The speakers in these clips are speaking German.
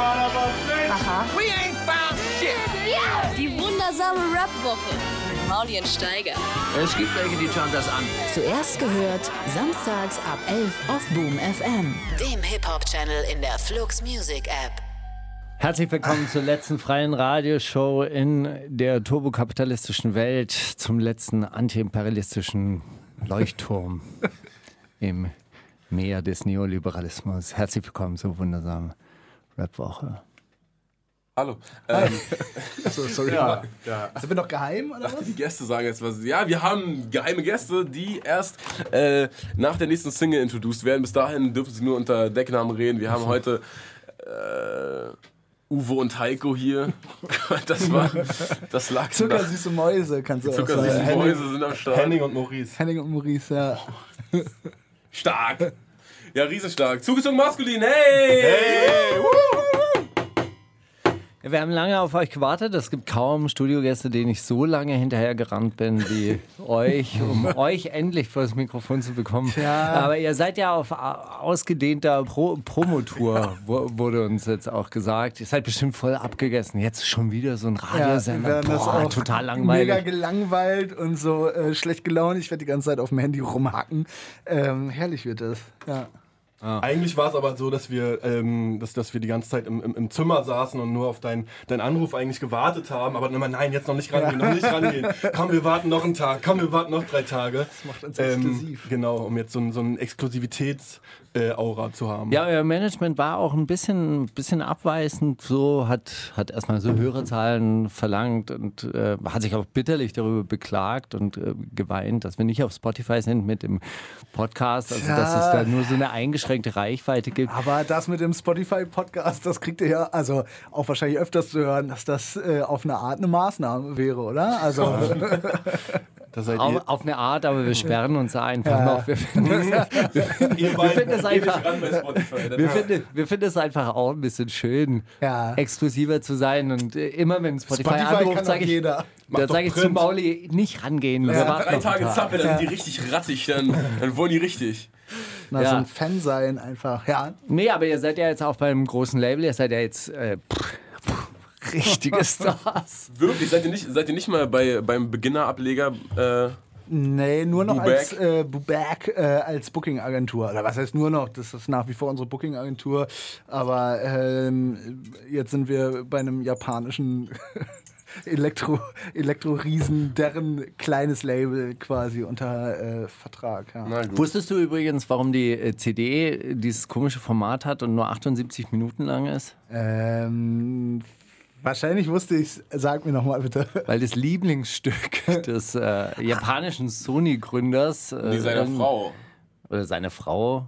Aha. Die wundersame Rap-Woche mit Maulien Steiger. Es gibt welche, die schauen das an. Zuerst gehört, samstags ab 11 auf Boom FM. dem Hip-Hop-Channel in der Flux Music App. Herzlich willkommen zur letzten freien Radioshow in der turbokapitalistischen Welt, zum letzten antiimperialistischen Leuchtturm im Meer des Neoliberalismus. Herzlich willkommen zur wundersamen Rapwoche. Hallo. Ähm, So, sorry. ja, ja. Sind wir noch geheim oder was? Die Gäste sagen jetzt was. Ja, wir haben geheime Gäste, die erst äh, nach der nächsten Single introduced werden. Bis dahin dürfen sie nur unter Decknamen reden. Wir haben heute äh, Uwe und Heiko hier. Das war, das lag Zuckersüße Mäuse, kannst du auch Zuckersüße sagen. Mäuse sind am Start. Henning und Maurice. Henning und Maurice, ja. Stark. Ja, riesenstark. Zugezogen maskulin. Hey! Hey! Ja, wir haben lange auf euch gewartet. Es gibt kaum Studiogäste, denen ich so lange hinterher gerannt bin wie euch, um euch endlich vor das Mikrofon zu bekommen. Aber ihr seid ja auf a- ausgedehnter Pro Promotour, wo, wurde uns jetzt auch gesagt. Ihr seid bestimmt voll abgegessen. Jetzt schon wieder so ein Ja, wir Radiosender. werden das Boah, auch total Mega langweilig. gelangweilt und so äh, schlecht gelaunt. Ich werde die ganze Zeit auf dem Handy rumhacken. Ähm, herrlich wird das. Ja. Eigentlich war es aber so, dass wir, ähm, dass, dass wir die ganze Zeit im, im, im Zimmer saßen und nur auf deinen deinen Anruf eigentlich gewartet haben. Aber dann immer, nein, jetzt noch nicht rangehen, noch nicht rangehen. Komm, wir warten noch einen Tag. Komm, wir warten noch drei Tage. Das macht uns exklusiv. Genau, um jetzt so, ein- so ein Exklusivitäts-Aura zu haben. Ja, euer Management war auch ein bisschen, bisschen abweisend. So hat, hat erstmal so Hörerzahlen verlangt und äh, hat sich auch bitterlich darüber beklagt und äh, geweint, dass wir nicht auf Spotify sind mit dem Podcast. Also, dass es da nur so eine eingeschränkte Reichweite gibt. Aber das mit dem Spotify-Podcast, das kriegt ihr ja also auch wahrscheinlich öfters zu hören, dass das äh, auf eine Art eine Maßnahme wäre, oder? Also Auf, ihr, auf eine Art, aber wir sperren uns einfach noch. Wir finden, wir beiden, einfach. Wir finden, wir finden es einfach auch ein bisschen schön, Ja. exklusiver zu sein. Und äh, immer wenn Spotify, Spotify anruft, sage ich, jeder. da doch sage ich zu Print. Mauli, nicht rangehen. Ja. warten Drei Tage Tag. Zappel, dann sind die richtig rattig. Dann, dann wollen die richtig. na, Ja. so ein Fan sein einfach. Ja, Nee, aber ihr seid ja jetzt auch beim großen Label, ihr seid ja jetzt äh, pff, richtige Stars. Wirklich? Seid ihr nicht, seid ihr nicht mal bei, beim Beginner-Ableger? Äh, Nee, nur noch Bubak. als äh, Bubak äh, als Booking-Agentur. Oder was heißt nur noch? Das ist nach wie vor unsere Booking-Agentur. Aber ähm, jetzt sind wir bei einem japanischen Elektro- Elektro-Riesen, deren kleines Label quasi unter äh, Vertrag. Ja. na gut. Wusstest du übrigens, warum die äh, CD dieses komische Format hat und nur 78 Minuten lang ist? Ähm, wahrscheinlich wusste ich es. Sag mir nochmal bitte. Weil das Lieblingsstück des äh, japanischen Sony-Gründers äh, Die seiner ähm, Frau. oder seine Frau,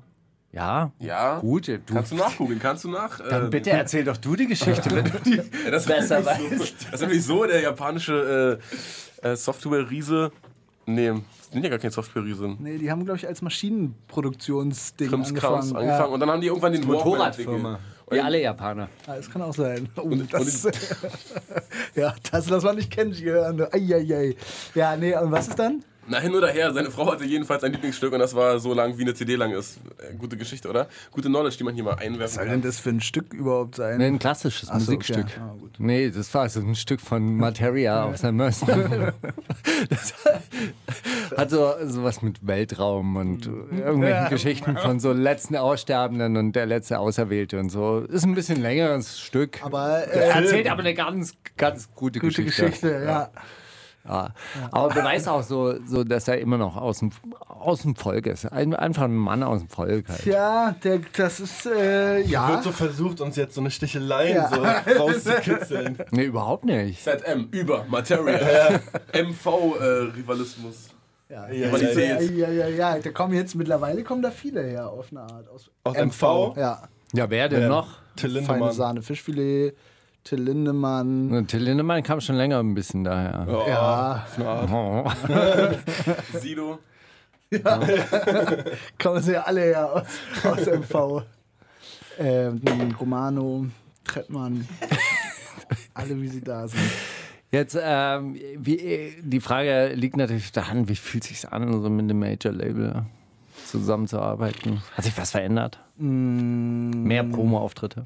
ja, Ja. gut, du, Kannst du nachgucken? Kannst du nach? dann äh, bitte erzähl doch du die Geschichte, wenn du die Ja, das besser ist nämlich so, weißt. Das ist nämlich so, der japanische äh, äh, Software-Riese. Nee, das sind ja gar kein Software-Riese. Nee, die haben, glaube ich, als Maschinenproduktionsding Krimskrams angefangen. angefangen. Und dann haben die irgendwann den Motorradfirma. Wie alle Japaner. Ja, das kann auch sein. Oh, Und- das, ja, das, das war nicht kennengelernt. Eieiei. Ja, nee, und was ist dann? Na, hin oder her, seine Frau hatte jedenfalls ein Lieblingsstück und das war so lang, wie eine CD lang ist. Äh, gute Geschichte, oder? Gute Knowledge, die man hier mal einwerfen Was soll kann. denn das für ein Stück überhaupt sein? Nee, ein klassisches Ach so, Musikstück. okay. Ah, gut. Nee, das war so ein Stück von Materia aus der Mössen. Das hat so, so was mit Weltraum und irgendwelchen Ja. Geschichten von so letzten Aussterbenden und der letzte Auserwählte und so. Ist ein bisschen längeres Stück. Aber äh, Erzählt aber eine ganz, ganz gute, gute Geschichte. Geschichte, ja. Ja. Aber beweist auch so, so, dass er immer noch aus dem, aus dem Volk ist. Ein, einfach ein Mann aus dem Volk halt. Tja, der, das ist, äh, ja. wird so versucht, uns jetzt so eine Sticheleien Ja. so rauszukitzeln. Nee, überhaupt nicht. ZM, über, Materia. MV-Rivalismus. ja, Ja, Qualität. ja, ja, ja, ja. Da kommen jetzt mittlerweile kommen da viele her auf eine Art. Aus, Aus MV? Ja. Ja, wer denn Ja. noch? Till Feine. Sahne Fischfilet, Till Lindemann. Und Till Lindemann kam schon länger ein bisschen daher. Oh, Ja, Oh. Sido. kommen sie ja alle her aus, aus MV. Ähm, Romano, Trettmann. alle wie sie da sind. Jetzt, ähm, wie, die Frage liegt natürlich daran, wie fühlt sich an, so mit einem Major-Label zusammenzuarbeiten? Hat sich was verändert? Mehr Promo-Auftritte?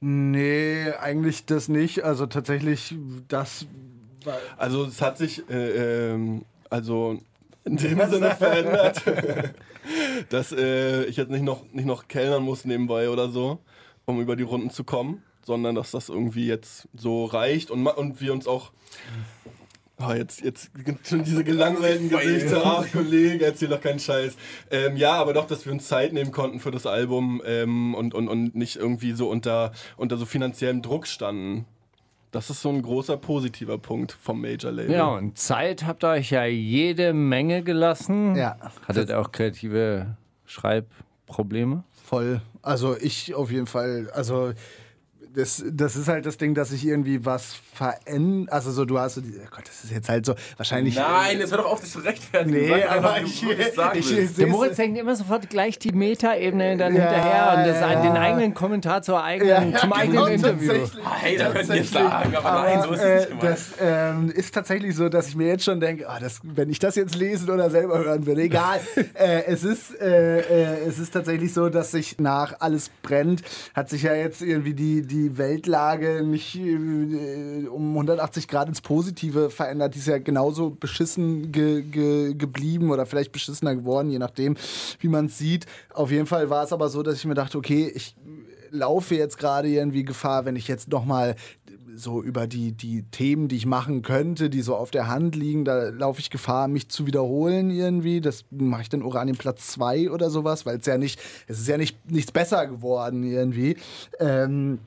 Nee, eigentlich das nicht. Also tatsächlich, das Also es hat sich äh, ähm, also in dem Sinne verändert, dass äh, ich jetzt nicht noch, nicht noch kellnern muss nebenbei oder so, um über die Runden zu kommen, sondern dass das irgendwie jetzt so reicht und, und wir uns auch Oh, jetzt, jetzt schon diese gelangweilten Gesichter. Ach, Kollege, erzähl doch keinen Scheiß. Ähm, ja, aber doch, dass wir uns Zeit nehmen konnten für das Album ähm, und, und, und nicht irgendwie so unter, unter so finanziellem Druck standen. Das ist so ein großer positiver Punkt vom Major Label. Ja, und Zeit habt ihr euch ja jede Menge gelassen. Ja. Hattet ihr auch kreative Schreibprobleme? voll. Also ich auf jeden Fall. Also das, das ist halt das Ding, dass ich irgendwie was verändere. Also so, du hast so, die, oh Gott, das ist jetzt halt so, wahrscheinlich. Nein, jetzt hör doch auf, dich zu rechtfertigen. Nee, Sag aber einfach, ich, sagen ich, willst. Der Moritz denkt immer sofort gleich die Meta-Ebene dann Ja, hinterher und das, ja. den eigenen Kommentar zur eigenen, Ja, ja, zum genau, eigenen Interview. tatsächlich. Hey, da könnt ihr sagen, aber nein, so ist es äh, nicht gemeint. Das ähm, ist tatsächlich so, dass ich mir jetzt schon denke, ah, das, wenn ich das jetzt lesen oder selber hören würde, egal. äh, es, ist, äh, äh, es ist tatsächlich so, dass sich nach Alles brennt, hat sich ja jetzt irgendwie die, die Weltlage nicht äh, um 180 Grad ins Positive verändert. Die ist ja genauso beschissen ge, ge, geblieben oder vielleicht beschissener geworden, je nachdem, wie man es sieht. Auf jeden Fall war es aber so, dass ich mir dachte, okay, ich laufe jetzt gerade irgendwie Gefahr, wenn ich jetzt nochmal so über die, die Themen, die ich machen könnte, die so auf der Hand liegen, da laufe ich Gefahr, mich zu wiederholen irgendwie. Das mache ich dann Uranien Platz 2 oder sowas, weil es ja nicht, es ist ja nicht nichts besser geworden irgendwie. Ähm,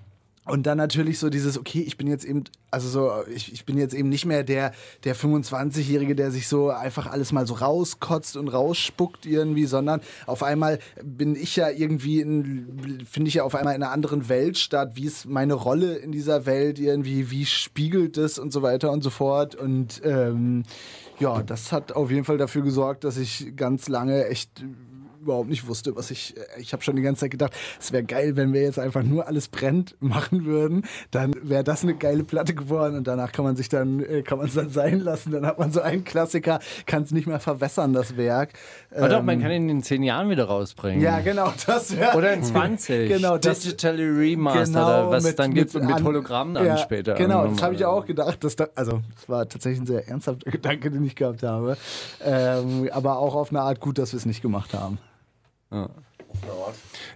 und dann natürlich so dieses, okay, ich bin jetzt eben, also so, ich, ich bin jetzt eben nicht mehr der, der 25-Jährige, der sich so einfach alles mal so rauskotzt und rausspuckt irgendwie, sondern auf einmal bin ich ja irgendwie in, finde ich ja auf einmal in einer anderen Welt statt. Wie ist meine Rolle in dieser Welt irgendwie, wie spiegelt es und so weiter und so fort. Und ähm, ja, das hat auf jeden Fall dafür gesorgt, dass ich ganz lange echt überhaupt nicht wusste, was ich. Ich habe schon die ganze Zeit gedacht, es wäre geil, wenn wir jetzt einfach nur alles brennt machen würden. Dann wäre das eine geile Platte geworden und danach kann man sich dann, äh, kann man es dann sein lassen. Dann hat man so einen Klassiker, kann es nicht mehr verwässern, das Werk. Aber doch, Ähm, man kann ihn in zehn Jahren wieder rausbringen. ja, genau, das wäre. Oder in 20. Genau, das- Digitally Remastered Genau, oder was es mit- dann gibt mit mit an- Hologramm dann ja, später. Genau, das habe ich auch gedacht. Dass da, also, das war tatsächlich ein sehr ernsthafter Gedanke, den ich gehabt habe. Ähm, aber auch auf eine Art gut, dass wir es nicht gemacht haben.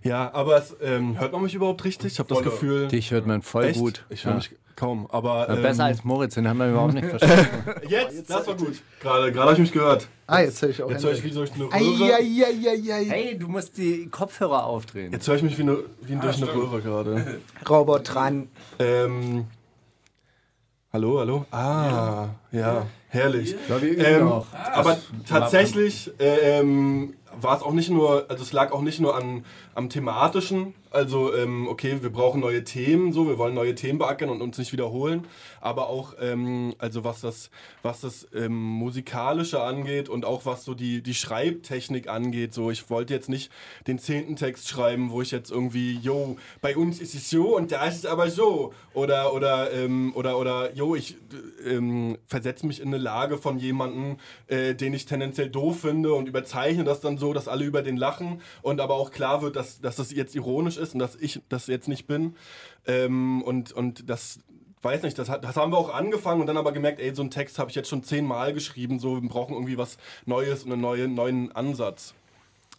Ja, aber es, ähm, hört man mich überhaupt richtig? Ich habe das. Gefühl. Dich hört man voll Echt? gut. Ich höre Ja. mich kaum. Aber ähm, Besser als Moritz, den haben wir überhaupt nicht verstanden. jetzt. Das war gut. Gerade, gerade habe ich mich gehört. Ah, jetzt höre ich auch Jetzt höre ich wie durch eine Ei, Röhre. ei, ei, ei, ei. hey, du musst die Kopfhörer aufdrehen. Jetzt höre ich mich wie, eine, wie durch eine Röhre gerade. Robotran. Ähm, hallo, hallo? Ah, ja, herrlich. wir Ähm, auch. aber tatsächlich ähm, war es auch nicht nur, also es lag auch nicht nur an, am thematischen, also ähm, okay, wir brauchen neue Themen, so, wir wollen neue Themen beackern und uns nicht wiederholen, aber auch, ähm, also was das, was das ähm, musikalische angeht und auch was so die, die Schreibtechnik angeht, so, ich wollte jetzt nicht den zehnten Text schreiben, wo ich jetzt irgendwie, yo, bei uns ist es so und da ist es aber so, oder, oder, ähm, oder, oder, yo, ich ähm, versetze mich in eine Lage von jemandem, äh, den ich tendenziell doof finde und überzeichne das dann so, dass alle über den lachen und aber auch klar wird, dass, dass das jetzt ironisch ist und dass ich das jetzt nicht bin. Ähm, und, und das, weiß nicht, das, hat, das haben wir auch angefangen und dann aber gemerkt, ey, so einen Text habe ich jetzt schon zehnmal geschrieben, so, wir brauchen irgendwie was Neues und einen neuen, neuen Ansatz.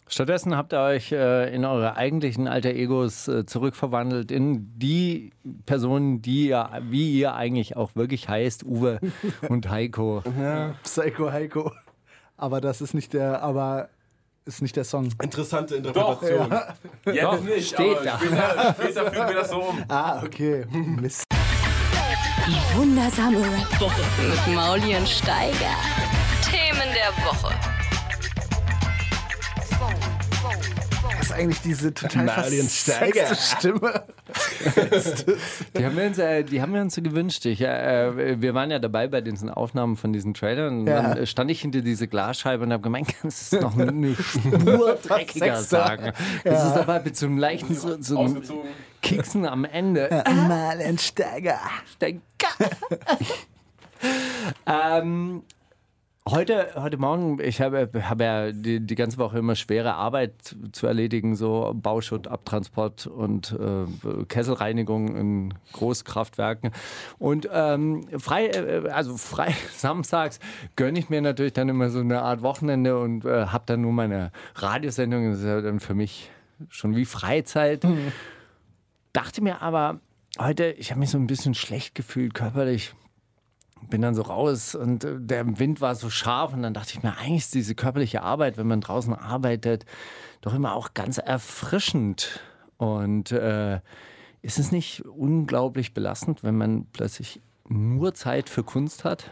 Stattdessen habt ihr euch äh, in eure eigentlichen Alter Egos äh, zurückverwandelt in die Personen, die ihr, wie ihr eigentlich auch wirklich heißt, Uwe und Heiko. Psycho Heiko. Aber das ist nicht der, aber ist nicht der Song. Interessante Interpretation. Jetzt Doch, nicht, steht aber da. Später, später führen wir das so um. Ah, okay. Mist. Die wundersame Rap-Woche. Mit Mauli und Steiger. Themen der Woche. Was ist eigentlich diese total versexte Stimme? Die haben wir uns, äh, die haben wir uns so gewünscht. Ich, äh, wir waren ja dabei bei diesen Aufnahmen von diesen Trailern. Und Ja. dann stand ich hinter diese Glasscheibe und habe gemeint, kannst du es noch eine Spur dreckiger sagen? Das ist aber mit so einem leichten so, so einem. Kicksen am Ende. Marlen Steiger. Steiger. ähm, Heute, heute Morgen, ich habe, habe ja die, die ganze Woche immer schwere Arbeit zu erledigen, so Bauschutt, Abtransport und äh, Kesselreinigung in Großkraftwerken. Und ähm, frei, äh, also frei samstags gönne ich mir natürlich dann immer so eine Art Wochenende und äh, habe dann nur meine Radiosendung. Das ist ja dann für mich schon wie Freizeit. Dachte mir aber heute, ich habe mich so ein bisschen schlecht gefühlt körperlich bin dann so raus und äh, der Wind war so scharf und dann dachte ich mir, eigentlich ist diese körperliche Arbeit, wenn man draußen arbeitet, doch immer auch ganz erfrischend. Und äh, ist es nicht unglaublich belastend, wenn man plötzlich nur Zeit für Kunst hat?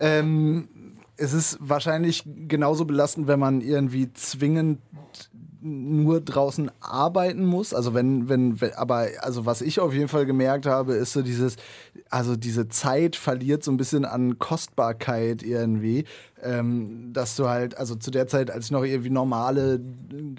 Ähm, es ist wahrscheinlich genauso belastend, wenn man irgendwie zwingend nur draußen arbeiten muss. Also wenn, wenn, wenn, aber also was ich auf jeden Fall gemerkt habe, ist so dieses, also diese Zeit verliert so ein bisschen an Kostbarkeit irgendwie ähm, dass du halt, also zu der Zeit, als ich noch irgendwie normale,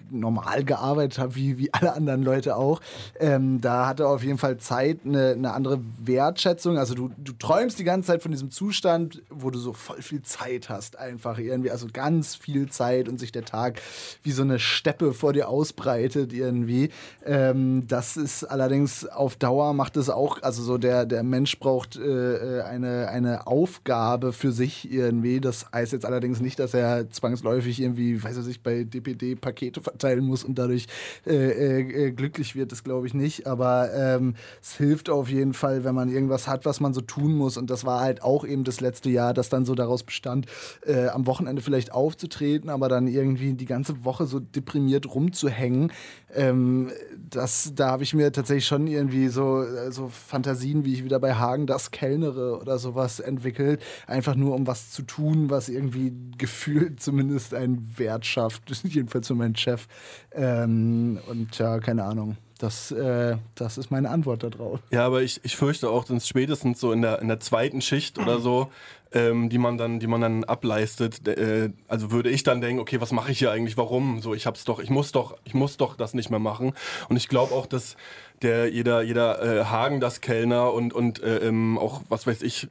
normal gearbeitet habe, wie, wie alle anderen Leute auch, ähm, da hatte auf jeden Fall Zeit eine, eine andere Wertschätzung. Also du, du träumst die ganze Zeit von diesem Zustand, wo du so voll viel Zeit hast, einfach irgendwie, also ganz viel Zeit und sich der Tag wie so eine Steppe vor dir ausbreitet irgendwie. Ähm, das ist allerdings auf Dauer macht es auch, also so der, der Mensch braucht äh, äh eine, eine Aufgabe für sich irgendwie. Das heißt, jetzt allerdings nicht, dass er zwangsläufig irgendwie, weiß ich, bei DPD Pakete verteilen muss und dadurch äh, äh, äh, glücklich wird, das glaube ich nicht. Aber ähm, es hilft auf jeden Fall, wenn man irgendwas hat, was man so tun muss. Und das war halt auch eben das letzte Jahr, das dann so daraus bestand, äh, am Wochenende vielleicht aufzutreten, aber dann irgendwie die ganze Woche so deprimiert rumzuhängen. Ähm, das, da habe ich mir tatsächlich schon irgendwie so, äh, so Fantasien, wie ich wieder bei Hagen das Kellnere oder sowas entwickelt. Einfach nur um was zu tun, was irgendwie gefühlt zumindest einen Wert schafft. Jedenfalls für meinen Chef. Ähm, und ja, keine Ahnung. Das, äh, das ist meine Antwort darauf. Ja, aber ich, ich fürchte auch, dass spätestens so in der, in der zweiten Schicht oder so, ähm, die man dann, die man dann ableistet, äh, also würde ich dann denken, okay, was mache ich hier eigentlich? Warum? So, ich hab's doch, ich muss doch, ich muss doch das nicht mehr machen. Und ich glaube auch, dass der jeder, jeder äh, Hagen das Kellner und und äh, ähm, auch was weiß ich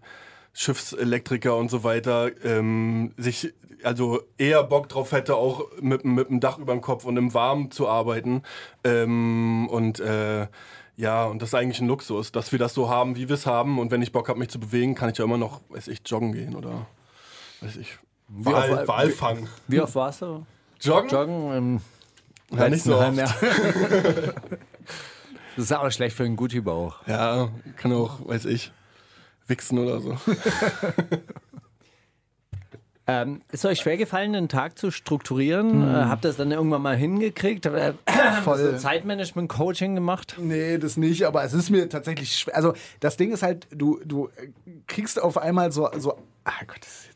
Schiffselektriker und so weiter ähm, sich also eher Bock drauf hätte, auch mit, mit dem Dach über dem Kopf und im Warmen zu arbeiten. Ähm, und äh, ja, und das ist eigentlich ein Luxus, dass wir das so haben, wie wir es haben. Und wenn ich Bock habe, mich zu bewegen, kann ich ja immer noch, weiß ich, joggen gehen oder weiß ich, Wal, Wal fangen. Wie, wie oft warst du? Joggen? Joggen im ja, nicht so oft. das ist auch schlecht für einen Gucci-Bauch. Ja, kann auch, weiß ich wichsen oder so. Ähm, ist euch schwer gefallen, den Tag zu strukturieren? Hm. Äh, habt ihr das dann irgendwann mal hingekriegt? Äh, Voll. Zeitmanagement-Coaching gemacht? Nee, das nicht, aber es ist mir tatsächlich schwer. Also das Ding ist halt, du, du kriegst auf einmal so, so ah Gott, das ist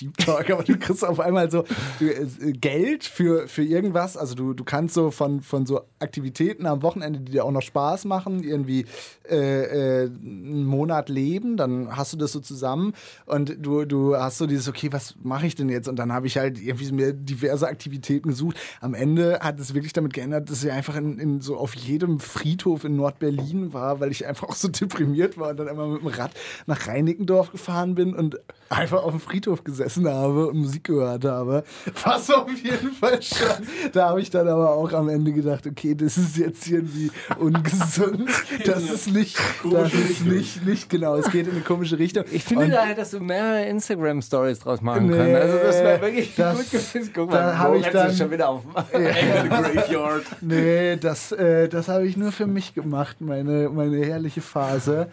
Deep Talk, aber du kriegst auf einmal so äh, Geld für, für irgendwas. Also du, du kannst so von, von so Aktivitäten am Wochenende, die dir auch noch Spaß machen, irgendwie äh, äh, einen Monat leben, dann hast du das so zusammen und du, du hast so dieses, okay, was mache ich denn jetzt? Und dann habe ich halt irgendwie mir diverse Aktivitäten gesucht. Am Ende hat es wirklich damit geändert, dass ich einfach in, in so auf jedem Friedhof in Nordberlin war, weil ich einfach auch so deprimiert war und dann einmal mit dem Rad nach Reinickendorf gefahren bin und einfach auf dem Friedhof gesessen habe und Musik gehört habe. Was auf jeden Fall schon. Da habe ich dann aber auch am Ende gedacht, okay, das ist jetzt irgendwie ungesund. Das ist nicht, das ist nicht, nicht genau. Es geht in eine komische Richtung. Ich finde und da hättest du mehrere Instagram-Stories draus machen nee, können. Also das wäre wirklich das, gut gewesen. Guck mal, da habe ich dann schon wieder auf. Ja. Graveyard. Nee, das, äh, das habe ich nur für mich gemacht, meine, meine herrliche Phase.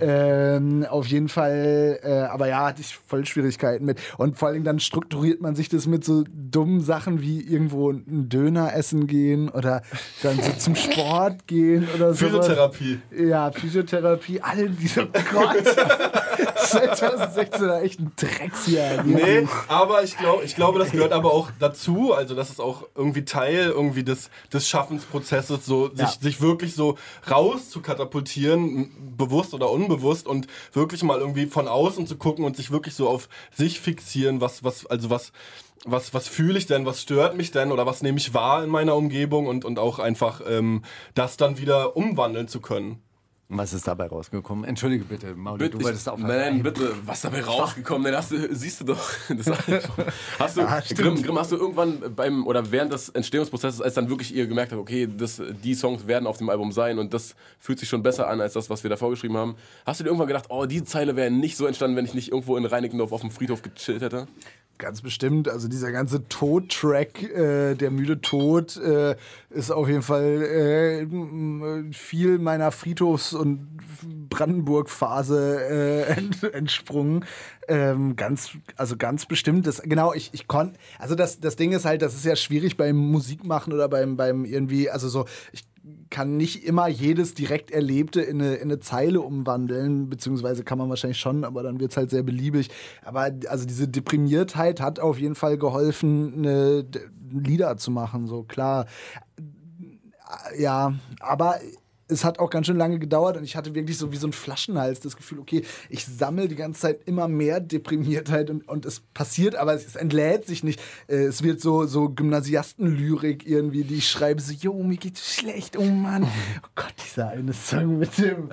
Ähm, auf jeden Fall, äh, aber ja, hatte ich voll Schwierigkeiten mit. Und vor allem dann strukturiert man sich das mit so dummen Sachen wie irgendwo einen Döner essen gehen oder dann so zum Sport gehen oder so. Physiotherapie. Ja, Physiotherapie, alle diese, oh Gott. 2016 war echt ein Drecksjahr. Nee, aber ich, glaub, ich glaube, das gehört aber auch dazu. Also, das ist auch irgendwie Teil irgendwie des, des Schaffensprozesses, so sich, ja. sich wirklich so raus zu katapultieren, bewusst oder unbewusst unbewusst und wirklich mal irgendwie von außen zu gucken und sich wirklich so auf sich fixieren, was, was, also was, was, was fühle ich denn, was stört mich denn oder was nehme ich wahr in meiner Umgebung und, und auch einfach ähm, das dann wieder umwandeln zu können. Was ist dabei rausgekommen? Entschuldige bitte, Mauli, Bitte, du wolltest ich, auch nein, nein, bitte, was dabei rausgekommen? Dann hast du, siehst du doch. Das hast du, Grimm, Grimm, hast du irgendwann beim oder während des Entstehungsprozesses, als dann wirklich ihr gemerkt habt, okay, das, die Songs werden auf dem Album sein und das fühlt sich schon besser an als das, was wir da vorgeschrieben haben, hast du dir irgendwann gedacht, oh, die Zeile wäre nicht so entstanden, wenn ich nicht irgendwo in Reinickendorf auf dem Friedhof gechillt hätte? Ganz bestimmt. Also dieser ganze Tod-Track, äh, der müde Tod, äh, ist auf jeden Fall äh, viel meiner Friedhofs- und Brandenburg-Phase äh, ent, entsprungen. Ähm, ganz, also ganz bestimmt. Das, genau, ich, ich konnte, also das, das Ding ist halt, das ist ja schwierig beim Musikmachen oder beim, beim irgendwie, also so, ich kann nicht immer jedes direkt Erlebte in eine, in eine Zeile umwandeln, beziehungsweise kann man wahrscheinlich schon, aber dann wird es halt sehr beliebig. Aber also diese Deprimiertheit hat auf jeden Fall geholfen, eine, Lieder zu machen, so klar. Ja, aber es hat auch ganz schön lange gedauert und ich hatte wirklich so wie so ein Flaschenhals das Gefühl, okay, ich sammle die ganze Zeit immer mehr Deprimiertheit und, und es passiert, aber es, es entlädt sich nicht. Äh, Es wird so, so Gymnasiastenlyrik irgendwie, die ich schreibe, so, jo, mir geht's schlecht, oh Mann. Oh Gott, dieser eine Song mit dem,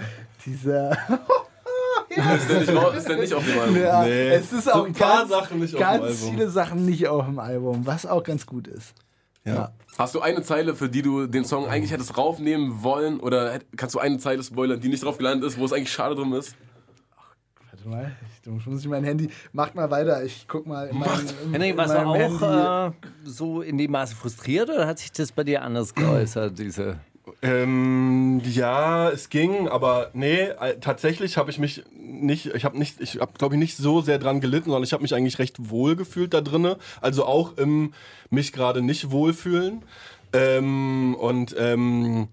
dieser... Ist der nicht, raus, ist der nicht auf dem Album? Ja, Nee, es ist so auch ein paar ganz, Sachen nicht auf dem ganz Album. viele Sachen nicht auf dem Album, was auch ganz gut ist. Ja. Hast du eine Zeile, für die du den Song eigentlich hättest raufnehmen wollen? Oder kannst du eine Zeile spoilern, die nicht drauf gelandet ist, wo es eigentlich schade drum ist? Warte mal, ich, muss ich mein Handy. Macht mal weiter, ich guck mal. In mein, in, Henrik, in warst du auch äh, so in dem Maße frustriert oder hat sich das bei dir anders geäußert, diese Ähm, ja, es ging, aber nee, äh, tatsächlich habe ich mich nicht, ich habe nicht, ich habe glaube ich nicht so sehr dran gelitten, sondern ich habe mich eigentlich recht wohl gefühlt da drinne. Also auch im mich gerade nicht wohlfühlen. Ähm, und ähm,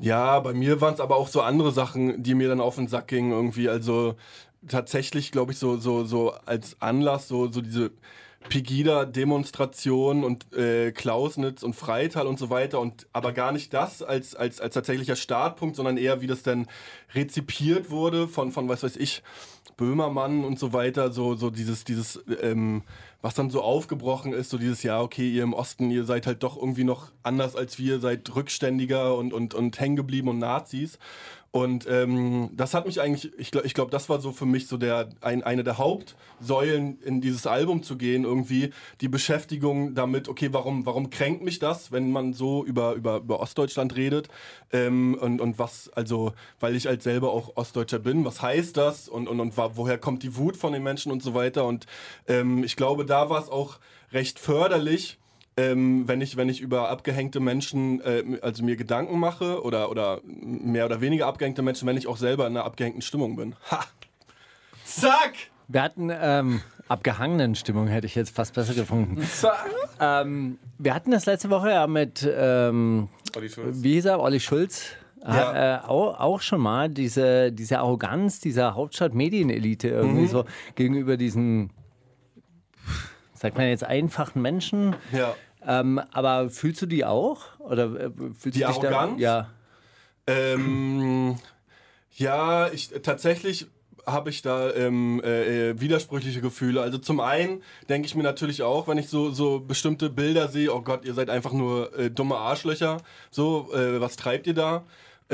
ja, bei mir waren es aber auch so andere Sachen, die mir dann auf den Sack gingen irgendwie. Also tatsächlich, glaube ich, so, so, so als Anlass, so, so diese Pegida-Demonstration und äh, Klausnitz und Freital und so weiter und aber gar nicht das als, als, als tatsächlicher Startpunkt, sondern eher wie das dann rezipiert wurde von, von was weiß ich, Böhmermann und so weiter, so, so dieses, dieses, ähm, was dann so aufgebrochen ist, so dieses, ja, okay, ihr im Osten, ihr seid halt doch irgendwie noch anders als wir, seid rückständiger und, und, und hängen geblieben und Nazis. Und ähm, das hat mich eigentlich, ich glaube, ich glaub, das war so für mich so der, ein, eine der Hauptsäulen in dieses Album zu gehen, irgendwie die Beschäftigung damit, okay, warum, warum kränkt mich das, wenn man so über, über, über Ostdeutschland redet? Ähm, und, und was, also, weil ich halt selber auch Ostdeutscher bin, was heißt das und, und, und woher kommt die Wut von den Menschen und so weiter? Und ähm, ich glaube, da war es auch recht förderlich, ähm, wenn, ich, wenn ich über abgehängte Menschen, äh, also mir Gedanken mache oder, oder mehr oder weniger abgehängte Menschen, wenn ich auch selber in einer abgehängten Stimmung bin. Ha! Zack! Wir hatten ähm, abgehangenen Stimmung, hätte ich jetzt fast besser gefunden. ähm, wir hatten das letzte Woche ja mit, ähm, Olli Schulz. wie hieß er, Olli Schulz. Ja. Äh, auch, auch schon mal diese, diese Arroganz dieser Hauptstadt-Medienelite irgendwie so gegenüber diesen, sagt man jetzt, einfachen Menschen. Ja. Ähm, aber fühlst du die auch? Oder äh, fühlst Die du dich da? Arroganz? Ja. Ähm, ja, ich tatsächlich habe ich da ähm, äh, äh, widersprüchliche Gefühle. Also zum einen denke ich mir natürlich auch, wenn ich so, so bestimmte Bilder sehe, oh Gott, ihr seid einfach nur äh, dumme Arschlöcher, so, äh, was treibt ihr da?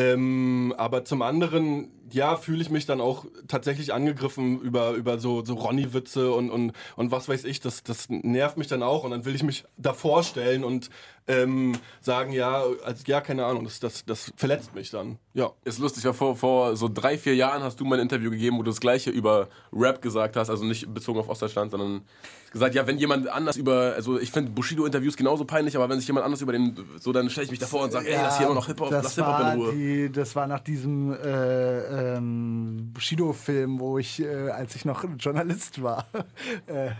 Ähm, aber zum anderen, ja, fühle ich mich dann auch tatsächlich angegriffen über, über so, so Ronny-Witze und, und, und was weiß ich, das, das nervt mich dann auch und dann will ich mich davor stellen und ähm, sagen, ja, also, ja, keine Ahnung, das, das, das verletzt mich dann. Ja. Ist lustig, weil vor, vor so drei, vier Jahren hast du mal ein Interview gegeben, wo du das gleiche über Rap gesagt hast, also nicht bezogen auf Ostdeutschland, sondern gesagt, ja, wenn jemand anders über, also ich finde Bushido-Interviews genauso peinlich, aber wenn sich jemand anders über den, so dann stelle ich mich davor und sage, ey, das hier immer noch Hip-Hop, das lass Hip-Hop war in Ruhe. Die, das war nach diesem äh, ähm, Bushido-Film, wo ich, äh, als ich noch Journalist war, äh,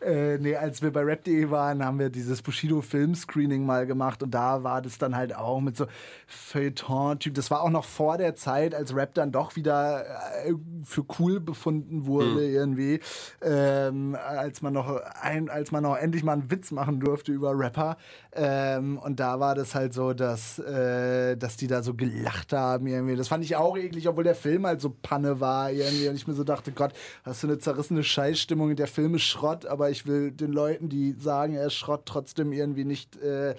äh, nee, als wir bei rap.de waren, haben wir dieses Bushido-Film-Screening mal gemacht und da war das dann halt auch mit so Feuilleton-Typ. Das war auch noch vor der Zeit, als Rap dann doch wieder äh, für cool befunden wurde irgendwie, ähm, als man noch ein, als man noch endlich mal einen Witz machen durfte über Rapper. Ähm, und da war das halt so, dass, äh, dass die da so gelacht haben irgendwie. Das fand ich auch eklig, obwohl der Film halt so Panne war irgendwie. Und ich mir so dachte, Gott, hast du eine zerrissene Scheißstimmung, der Film ist Schrott, aber ich will den Leuten, die sagen, er ist Schrott, trotzdem irgendwie nicht äh,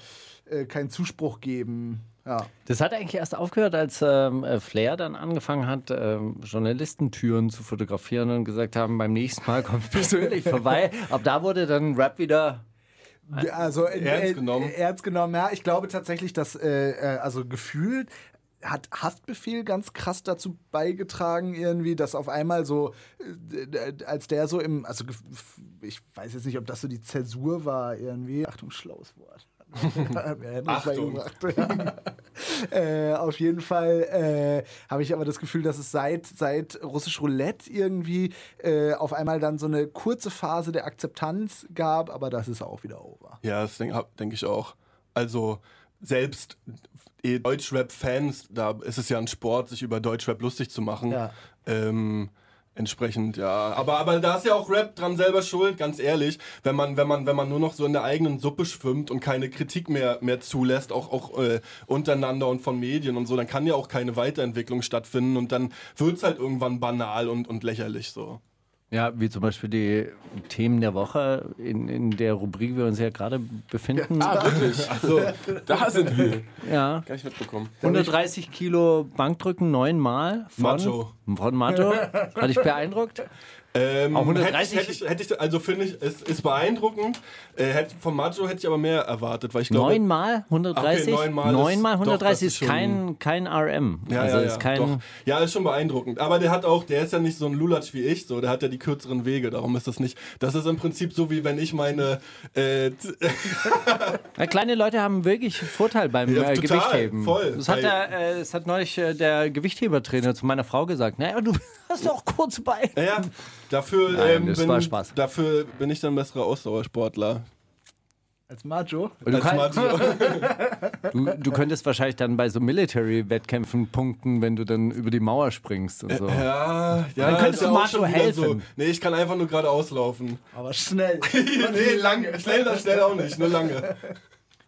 äh, keinen Zuspruch geben. Ja. Das hat eigentlich erst aufgehört, als ähm, äh, Flair dann angefangen hat, ähm, Journalistentüren zu fotografieren und gesagt haben, beim nächsten Mal kommt persönlich vorbei. Ab da wurde dann Rap wieder. Also äh, Ernst äh, genommen? ernst genommen, ja. Ich glaube tatsächlich, dass äh, also gefühlt hat Haftbefehl ganz krass dazu beigetragen, irgendwie, dass auf einmal so, äh, als der so im, also ich weiß jetzt nicht, ob das so die Zäsur war, irgendwie. Achtung, schlaues Wort. Achtung. Ja. äh, auf jeden Fall äh, habe ich aber das Gefühl, dass es seit, seit Russisch Roulette irgendwie äh, auf einmal dann so eine kurze Phase der Akzeptanz gab, aber das ist auch wieder over. Ja, das denke denk ich auch. Also selbst eh Deutschrap-Fans, da ist es ja ein Sport, sich über Deutschrap lustig zu machen. Ja. Ähm, entsprechend, ja. Aber, aber da ist ja auch Rap dran selber schuld, ganz ehrlich. Wenn man, wenn man, wenn man nur noch so in der eigenen Suppe schwimmt und keine Kritik mehr, mehr zulässt, auch, auch äh, untereinander und von Medien und so, dann kann ja auch keine Weiterentwicklung stattfinden und dann wird es halt irgendwann banal und, und lächerlich so. Ja, wie zum Beispiel die Themen der Woche, in, in der Rubrik wir uns ja gerade befinden. Ah, wirklich? Achso, da sind wir. Ja. Gar nicht mitbekommen. 130 Kilo Bankdrücken neunmal von Macho. Von Macho. Hat dich beeindruckt? Ähm, Auch 130 Hätte ich, hätte ich, hätte ich, also finde ich, es ist beeindruckend. Äh, hätte, vom Macho hätte ich aber mehr erwartet, weil ich glaube. Neunmal 130? Okay, neunmal ist- Neunmal doch, 130 das ist, ist kein, kein RM. Ja, also ja, ist ja, kein. doch. ja, ist schon beeindruckend. Aber der hat auch, der ist ja nicht so ein Lulatsch wie ich, so, der hat ja die kürzeren Wege. Darum ist das nicht. Das ist im Prinzip so wie wenn ich meine. Äh, Ja, kleine Leute haben wirklich Vorteil beim Ja, äh, total, Gewichtheben. voll. Das hat, der, äh, das hat neulich äh, der Gewichthebertrainer zu meiner Frau gesagt. Naja, du hast doch kurz bei. ja, dafür, Nein, ähm, das bin, war Spaß. dafür bin ich dann besserer Ausdauersportler. Als Macho. Du, Als Macho. du, du könntest wahrscheinlich dann bei so Military-Wettkämpfen punkten, wenn du dann über die Mauer springst und so. ja, ja. Dann könntest du Macho helfen. So. Nee, ich kann einfach nur geradeaus laufen. Aber schnell. nee, lange. Schnell, schnell auch nicht, nur lange.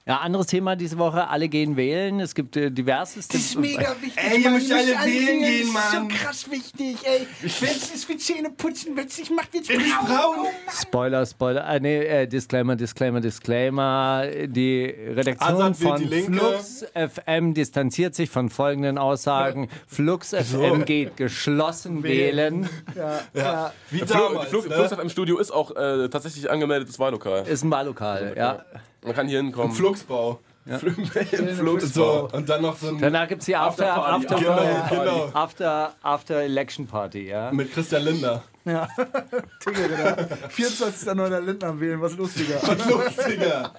Ja, anderes Thema diese Woche. Alle gehen wählen. Es gibt äh, diverses. Das ist mega wichtig. Ey, ihr müsst alle wählen Das gehen, ist Mann. so krass wichtig, ey. Wenn es wie Zähne putzen, wenn es nicht macht, Ist braun. braun. Spoiler, Spoiler. Ah, nee, äh, Disclaimer, Disclaimer, Disclaimer. Die Redaktion Azad von. Flux FM distanziert sich von folgenden Aussagen. Flux FM geht geschlossen wählen. Ja, ja. Wie Flug, damals, Flug, ne? Flugsaft im Studio ist auch äh, tatsächlich angemeldetes Wahllokal. Ist ein Wahllokal, ja. Man kann hier hinkommen. Flugsbau. Flugsbau. So, und dann noch so ein. Danach gibt es die After, Afterparty. After, Genau, genau. After, After Election Party, ja. Mit Christian Lindner. ja. Digga, genau. 24. Lindner Lindner wählen, was lustiger. Lustiger.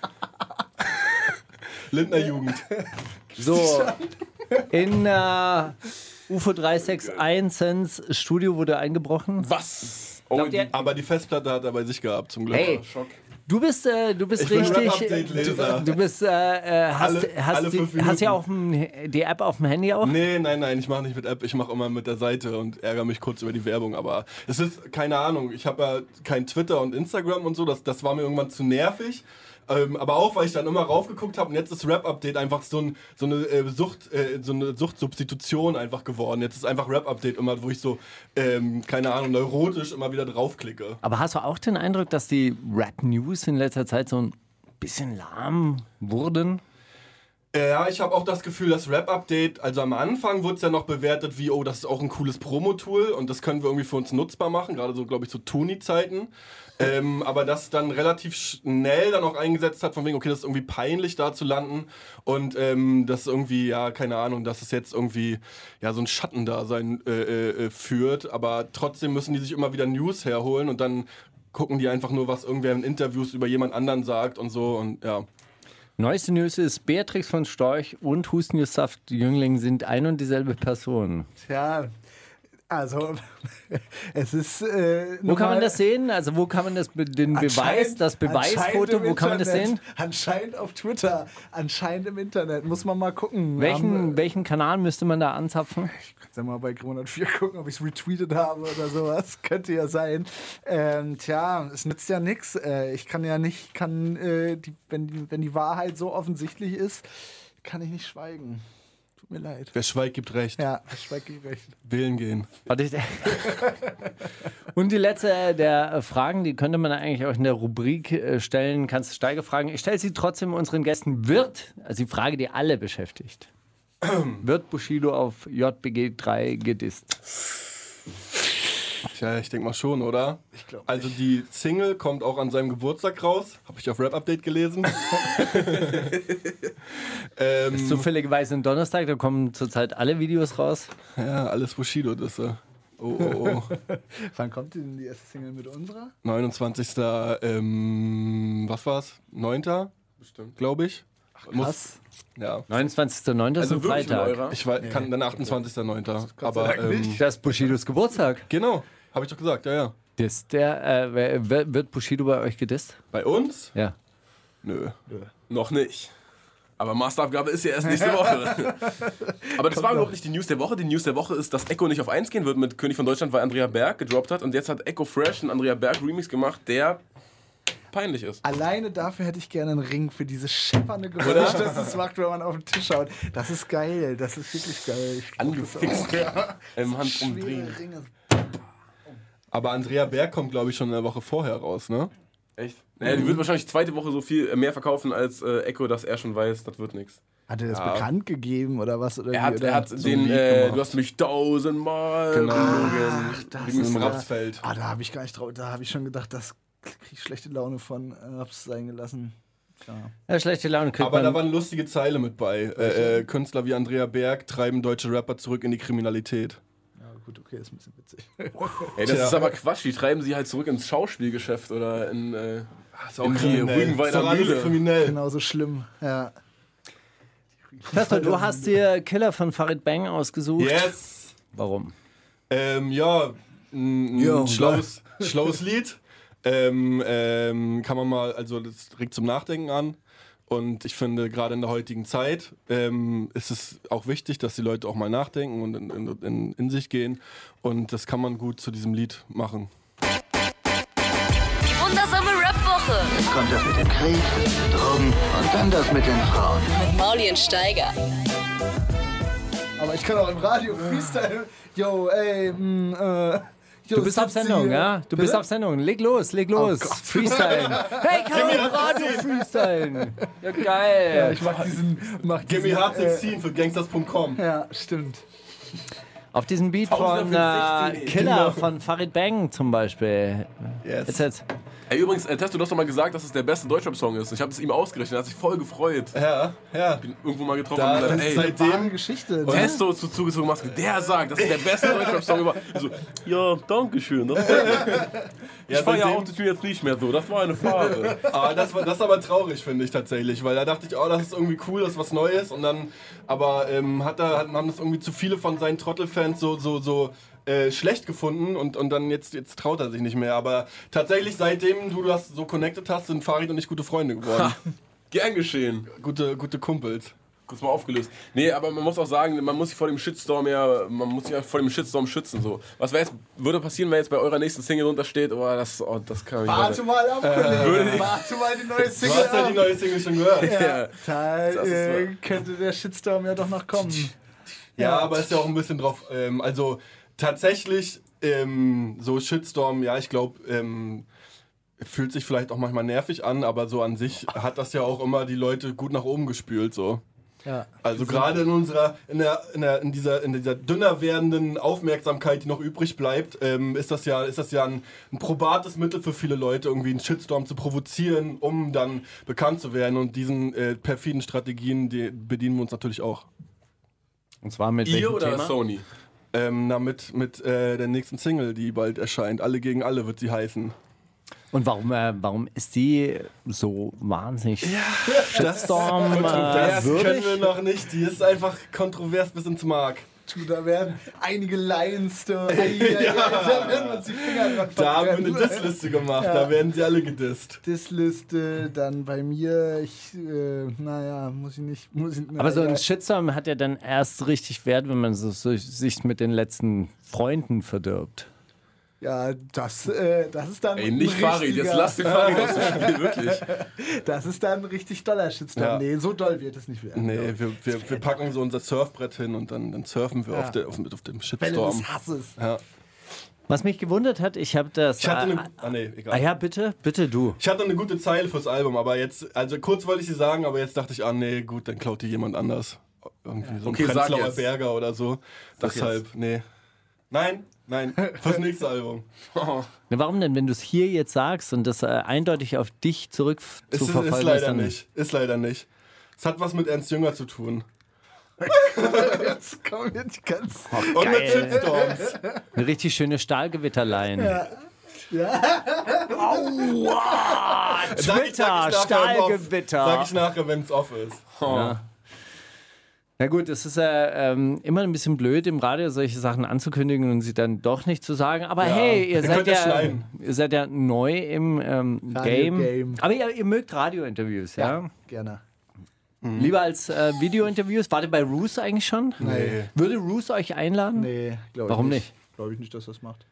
Lindner Jugend. So, in äh, UFO 361 Studio wurde eingebrochen. Was? Oh, die, Aber die Festplatte hat er bei sich gehabt, zum Glück. Hey, du bist, äh, du bist Ich richtig. Du, du bist, äh, äh, hast, Alle- hast, alle die, hast ja auf dem, die App auf dem Handy auch? Nee, nein, nein, ich mache nicht mit App, ich mache immer mit der Seite und ärgere mich kurz über die Werbung. Aber es ist, keine Ahnung, ich habe ja kein Twitter und Instagram und so, das, das war mir irgendwann zu nervig. Ähm, aber auch, weil ich dann immer raufgeguckt habe und jetzt ist Rap-Update einfach so, ein, so, eine, äh, Sucht, äh, so eine Suchtsubstitution einfach geworden. Jetzt ist einfach Rap-Update immer, wo ich so, ähm, keine Ahnung, neurotisch immer wieder draufklicke. Aber hast du auch den Eindruck, dass die Rap-News in letzter Zeit so ein bisschen lahm wurden? Ja, ich habe auch das Gefühl, das Rap-Update, also am Anfang wurde es ja noch bewertet wie, oh, das ist auch ein cooles Promo-Tool und das können wir irgendwie für uns nutzbar machen, gerade so, glaube ich, zu Toni-Zeiten. Ähm, aber das dann relativ schnell dann auch eingesetzt hat, von wegen, okay, das ist irgendwie peinlich da zu landen und ähm, das irgendwie, ja, keine Ahnung, dass es jetzt irgendwie ja so ein Schattendasein äh, äh, äh, führt, aber trotzdem müssen die sich immer wieder News herholen und dann gucken die einfach nur, was irgendwer in Interviews über jemand anderen sagt und so und ja. Neueste News ist, Beatrix von Storch und Hustensaft Jüngling sind ein und dieselbe Person. Tja, also, es ist. Äh, Wo kann man das sehen? Also wo kann man das, den Beweis, das Beweisfoto, wo kann man das sehen? Anscheinend auf Twitter, anscheinend im Internet. Muss man mal gucken. Welchen, Haben, welchen Kanal müsste man da anzapfen? Kannst ja mal bei Grün4 gucken, ob ich es retweetet habe oder sowas. Könnte ja sein. Ähm, tja, es nützt ja nichts. Äh, ich kann ja nicht, kann, äh, die, wenn, wenn die Wahrheit so offensichtlich ist, kann ich nicht schweigen. Tut mir leid. Wer schweigt, gibt recht. Ja, ich schweige gegen recht. Wählen gehen. Warte, ich- Und die letzte der Fragen, die könnte man eigentlich auch in der Rubrik äh, stellen. Kannst du Steiger fragen? Ich stelle sie trotzdem unseren Gästen. Wird, also die Frage, die alle beschäftigt. Wird Bushido auf JBG 3 gedisst? Tja, ich denke mal schon, oder? Ich glaube. Also die Single kommt auch an seinem Geburtstag raus. Habe ich auf Rap Update gelesen. ähm, Zufälligerweise am Donnerstag, da kommen zurzeit alle Videos raus. ja, alles Bushido, das. äh, Oh, oh, oh. Wann kommt denn die erste Single mit unserer? 29. Ähm, was war's? 9. Bestimmt. glaube ich. Muss, Krass. ja. 29.09. ist ein ein Freitag. eurer? Ich weiß, kann dann 28.9. Gott sei Aber Dank ähm, nicht. Das ist Bushidos Geburtstag. genau, habe ich doch gesagt, ja, ja. Disst der, äh, wird Bushido bei euch gedisst? Bei uns? Ja. Nö. Noch nicht. Aber Masterabgabe ist ja erst nächste Woche. Aber das war überhaupt nicht die News der Woche. Die News der Woche ist, dass Echo nicht auf 1 gehen wird mit König von Deutschland, weil Andrea Berg gedroppt hat. Und jetzt hat Echo Fresh einen Andrea Berg Remix gemacht, der peinlich ist. Alleine dafür hätte ich gerne einen Ring für dieses scheppernde Geräusch, das es macht, wenn man auf den Tisch schaut. Das ist geil, das ist wirklich geil. Angefixt. Ja. Im Handumdrehen. Schwere Ringe. Aber Andrea Berg kommt, glaube ich, schon eine Woche vorher raus, ne? Echt? Naja, die wird wahrscheinlich zweite Woche so viel äh, mehr verkaufen als äh, Echo, dass er schon weiß, das wird nichts. Hat er das Ja. bekannt gegeben oder was? Oder Er hat, oder? er hat so den, äh, gemacht. du hast mich tausendmal Genau. belogen. das Wegen ist ja- Rapsfeld. Ah, da habe ich gar nicht drauf. Da habe ich schon gedacht, das kriege ich schlechte Laune von äh, Raps sein gelassen. Klar. ja schlechte Laune kriegt Aber da man. war eine lustige Zeile mit bei. Äh, äh, Künstler wie Andrea Berg treiben deutsche Rapper zurück in die Kriminalität. Ja, gut, okay, ist ein bisschen witzig. Ey, das Tja. ist aber Quatsch. Die treiben sie halt zurück ins Schauspielgeschäft oder in. Äh, Ist In die Rügenwalder Mühle. kriminell. Genauso schlimm. Ja. Fester, du hast dir Killer von Farid Bang ausgesucht. Yes! Warum? Ähm, ja, ein, ein Ja, schlaues, schlaues Lied. Ähm, ähm, kann man mal, also das regt zum Nachdenken an. Und ich finde, gerade in der heutigen Zeit ähm, ist es auch wichtig, dass die Leute auch mal nachdenken und in, in, in, in sich gehen. Und das kann man gut zu diesem Lied machen. Die wundersame Rap-Woche Kommt das mit dem Krieg, Drogen und dann das mit den Frauen. mit Mauli und Steiger. Aber ich kann auch im Radio Freestyle. Yo, ey, mm, äh. Du bist auf Sendung, äh, ja? Du bist auf Sendung. Leg los, leg los. Gott. Freestylen. Hey, kann man Radio freestylen? Ja, geil. Ja, ich mach diesen. Mach Give diesen, me hard äh, 16 für gangsters.com. Ja, stimmt. Auf diesem Beat von äh, für 16, Killer genau. von Farid Bang zum Beispiel. Yes. Jetzt, jetzt. Ey, übrigens, äh, Testo, du hast doch mal gesagt, dass es der beste Deutschrap-Song ist. Ich habe es ihm ausgerechnet, er hat sich voll gefreut. Ja, ja. Bin irgendwo mal getroffen Da- und gesagt, das ey, Seitdem- Geschichte. ne? Testo zu zugezogen Maske, der sagt, das ist der beste Deutschrap-Song über. So, ja, danke schön. Das war, ich Ja, feier seitdem- Autotune jetzt nicht mehr so, das war eine Phase. Aber das, war, das ist aber traurig, finde ich tatsächlich, weil da dachte ich, oh, das ist irgendwie cool, das ist was Neues und dann, aber ähm, hat er, hat, haben das irgendwie zu viele von seinen Trottelfans so, so, so äh, schlecht gefunden und, und dann jetzt, jetzt traut er sich nicht mehr. Aber tatsächlich, seitdem du das so connected hast, sind Farid und ich gute Freunde geworden. Gern geschehen. gute, gute Kumpels. Kurz mal aufgelöst. Nee, aber man muss auch sagen, man muss sich vor dem Shitstorm ja, man muss sich ja vor dem Shitstorm schützen. So. Was jetzt, würde passieren, wenn jetzt bei eurer nächsten Single drunter steht, oh, das, oh, das kann ich Warte mal ab, Kollege. würde ich- Warte mal die neue Du Single hast ja die neue Single schon gehört. Ja, Ja. Ist äh, könnte der Shitstorm ja doch noch kommen. aber ist ja auch ein bisschen drauf, ähm, also tatsächlich, ähm, so Shitstorm, ja, ich glaube, ähm, fühlt sich vielleicht auch manchmal nervig an, aber so an sich hat das ja auch immer die Leute gut nach oben gespült, so. Ja. Also gerade in unserer, in, der, in, der, in, dieser, in dieser dünner werdenden Aufmerksamkeit, die noch übrig bleibt, ähm, ist das ja, ist das ja ein, ein probates Mittel für viele Leute, irgendwie einen Shitstorm zu provozieren, um dann bekannt zu werden. Und diesen äh, perfiden Strategien, die bedienen wir uns natürlich auch. Und zwar mit Ihr welchem oder Thema? Sony? Ähm, na, mit, mit äh, der nächsten Single, die bald erscheint. Alle gegen alle wird sie heißen. Und warum, äh, warum ist die so wahnsinnig Shitstorm äh, Das können wir noch nicht. Die ist einfach kontrovers bis ins Mark. Du, da werden einige Lions, ei, ei, Da werden uns die Finger dran Da haben wir eine. Dissliste gemacht. Da werden sie alle gedisst. Disliste, dann bei mir, ich, äh, naja, muss ich nicht, muss ich, Aber so ein Shitstorm hat ja dann erst richtig Wert, wenn man so, so, sich mit den letzten Freunden verdirbt. Ja, das, äh, das ist dann Ey, nicht ein Farid, jetzt lass den Farid aus dem Spiel, wirklich. Das ist dann ein richtig doller Shitstorm. Ja. Nee, so doll wird es nicht werden. Nee, wir, wir, wir packen so unser Surfbrett hin und dann, dann surfen wir Ja. auf, der, auf, auf dem Shitstorm. des Hasses. Ja. Was mich gewundert hat, ich habe das. Ich hatte eine, ah, nee, egal. ah ja, bitte, bitte du. Ich hatte eine gute Zeile fürs Album, aber jetzt, also kurz wollte ich sie sagen, aber jetzt dachte ich, ah nee, gut, dann klaut die jemand anders. irgendwie so ein Okay, sag Prenzlauer jetzt. Berger oder so. Deshalb, nee. Nein, nein, fürs nächste Album. Na, warum denn, wenn du es hier jetzt sagst und das äh, eindeutig auf dich zurück Ist, zu ist, verfolgen ist ist, leider dann nicht. Ist leider nicht. Es hat was mit Ernst Jünger zu tun. Jetzt kommen wir die ganz. Und mit Shitstorms. eine richtig schöne Stahlgewitterlein. Ich- sag ich Twitter. Stahlgewitter. Sag ich nachher, wenn es off ist. Ja. Na gut, es ist äh, ähm, immer ein bisschen blöd, im Radio solche Sachen anzukündigen und sie dann doch nicht zu sagen. Aber hey, ihr seid, ja ja, ihr seid ja neu im ähm, Game. Radio-Game. Aber ihr, ihr mögt Radiointerviews, ja? Gerne. Lieber als äh, Videointerviews. Wart ihr bei Roos eigentlich schon? Nee. Würde Roos euch einladen? Nee, glaube ich Warum nicht. nicht? Glaube ich nicht, dass das macht.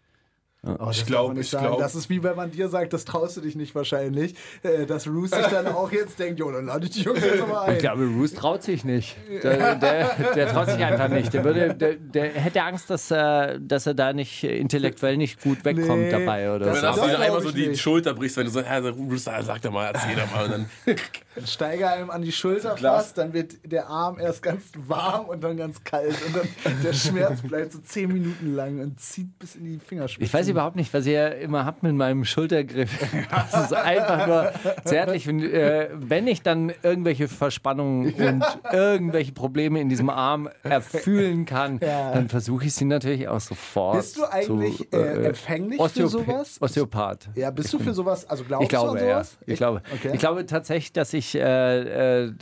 Ich glaube, ich glaube. Das ist wie wenn man dir sagt, das traust du dich nicht wahrscheinlich. Äh, dass Roos sich dann auch jetzt denkt, jo, dann lade ich die Jungs jetzt aber ein. Ich glaube, Roos traut sich nicht. Der, der, der traut sich einfach nicht. Der, würde, der, der hätte Angst, dass, äh, dass er da nicht äh, intellektuell nicht gut wegkommt Nee, dabei oder das Wenn so. du einmal so die nicht. Schulter brichst, wenn du so, ja, Rooster, sag doch mal, erzähl doch mal. Und dann, Wenn Steiger einem an die Schulter fasst, dann wird der Arm erst ganz warm und dann ganz kalt. Und dann der Schmerz bleibt so zehn Minuten lang und zieht bis in die Fingerspitzen. Ich weiß überhaupt nicht, was ihr immer habt mit meinem Schultergriff. Das ist einfach nur zärtlich. Und, äh, wenn ich dann irgendwelche Verspannungen und irgendwelche Probleme in diesem Arm erfühlen kann, Ja. dann versuche ich sie natürlich auch sofort Bist du eigentlich, zu, äh, empfänglich für sowas? Osteopath. Ja, bist du für sowas? Also glaubst Ich glaube, du an ja. sowas? Ich glaube, Okay. ich glaube tatsächlich, dass ich, äh, äh,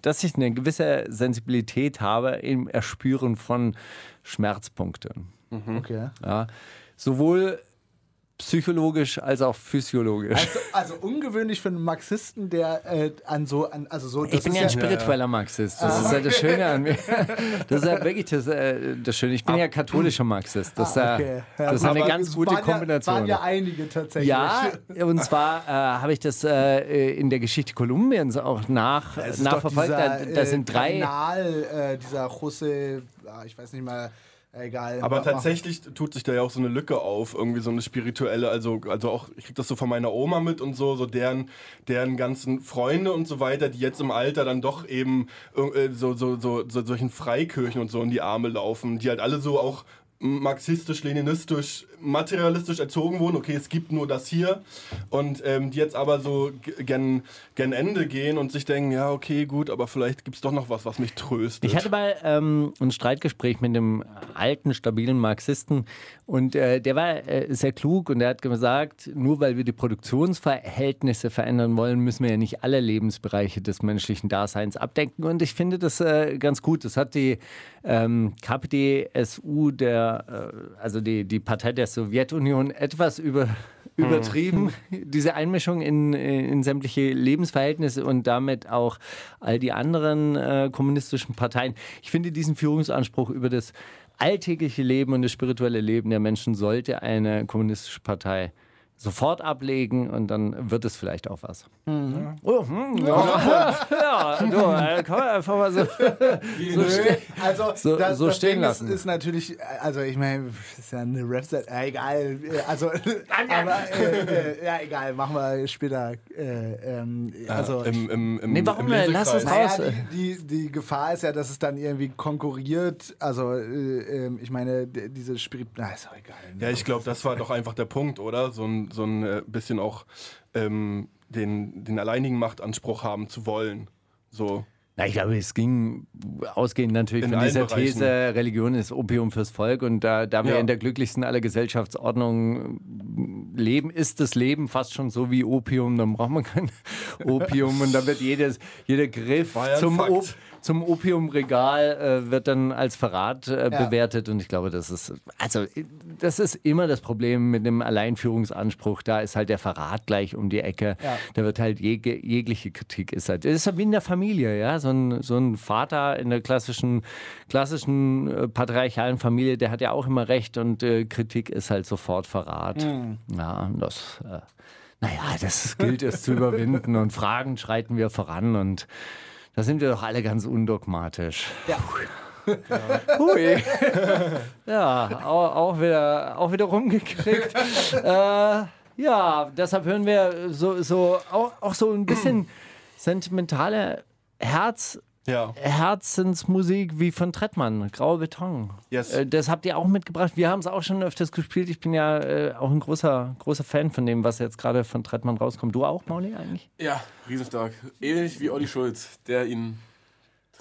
dass ich eine gewisse Sensibilität habe im Erspüren von Schmerzpunkten. Okay. Ja. Sowohl psychologisch als auch physiologisch. Also, also ungewöhnlich für einen Marxisten, der äh, an so, an, also so, das ich bin ja ein spiritueller Marxist. Das ist ja das Schöne an mir. Das ist ja wirklich das, äh, das Schöne. Ich bin ja katholischer Marxist. Das, Ah, okay. Ja, das ist eine ganz gute waren Ja, Kombination. waren ja einige tatsächlich. Ja, und zwar äh, habe ich das äh, in der Geschichte Kolumbiens auch nach, nachverfolgt. dieser, da äh, sind drei. Kardinal, äh, dieser José, ah, ich weiß nicht mal, egal. Aber tatsächlich tut sich da ja auch so eine Lücke auf, irgendwie so eine spirituelle, also, also auch, ich krieg das so von meiner Oma mit und so, so deren, deren ganzen Freunde und so weiter, die jetzt im Alter dann doch eben äh, so, so, so, so solchen Freikirchen und so in die Arme laufen, die halt alle so auch marxistisch, leninistisch, materialistisch erzogen wurden. Okay, es gibt nur das hier. Und ähm, die jetzt aber so gen, gen Ende gehen und sich denken, ja, okay, gut, aber vielleicht gibt es doch noch was, was mich tröstet. Ich hatte mal ähm, ein Streitgespräch mit einem alten, stabilen Marxisten und äh, der war äh, sehr klug und der hat gesagt, nur weil wir die Produktionsverhältnisse verändern wollen, müssen wir ja nicht alle Lebensbereiche des menschlichen Daseins abdenken. Und ich finde das äh, ganz gut. Das hat die ähm, KPDSU, der, äh, also die, die Partei der Sowjetunion, etwas über übertrieben, diese Einmischung in, in sämtliche Lebensverhältnisse und damit auch all die anderen äh, kommunistischen Parteien. Ich finde diesen Führungsanspruch über das alltägliche Leben und das spirituelle Leben der Menschen sollte eine kommunistische Partei sofort ablegen und dann wird es vielleicht auch was. Oh, hm, ja, ja, du, äh, kann man einfach mal so. Nö, also So- das, so das stehen Ding lassen. Ist, ist natürlich, also ich meine, ist ja eine Rap-Set, äh, egal, also, aber äh, äh, ja egal, machen wir später. Äh, ähm, also im, im, im, Nee, warum, im lass uns raus. Naja, die, die, die Gefahr ist ja, dass es dann irgendwie konkurriert. Also, äh, ähm, ich meine, diese Spirit. Na, ist auch egal. ne? Ja, ich glaube, das war doch einfach der Punkt, oder? So ein, so ein äh, bisschen auch ähm, den, den alleinigen Machtanspruch haben zu wollen. So. Na, ich glaube, es ging ausgehend natürlich In von dieser Bereichen. These, Religion ist Opium fürs Volk und da, da wir Ja. in der glücklichsten aller Gesellschaftsordnungen leben, ist das Leben fast schon so wie Opium, dann braucht man kein Opium und da wird jedes, jeder Griff zum. Op zum Opiumregal äh, wird dann als Verrat äh, Ja. bewertet. Und ich glaube, das ist, also das ist immer das Problem mit dem Alleinführungsanspruch, da ist halt der Verrat gleich um die Ecke, Ja. da wird halt jege, jegliche Kritik ist halt, das ist halt wie in der Familie, ja, so ein, so ein Vater in der klassischen, klassischen äh, patriarchalen Familie, der hat ja auch immer recht. Und äh, Kritik ist halt sofort Verrat. Ja, und das, äh, naja, das gilt es zu überwinden. Und Fragen schreiten wir voran. Und da sind wir doch alle ganz undogmatisch. Ja. Hui. Ja, auch, auch, wieder, auch wieder rumgekriegt. äh, ja, deshalb hören wir so, so auch, auch so ein bisschen sentimentale Ja. Herzensmusik wie von Trettmann, Grauer Beton. Yes. Äh, das habt ihr auch mitgebracht. Wir haben es auch schon öfters gespielt. Ich bin ja äh, auch ein großer, großer Fan von dem, was jetzt gerade von Trettmann rauskommt. Du auch, Mauli, eigentlich? Ja, riesenstark. Ähnlich wie Olli Schulz, der ihn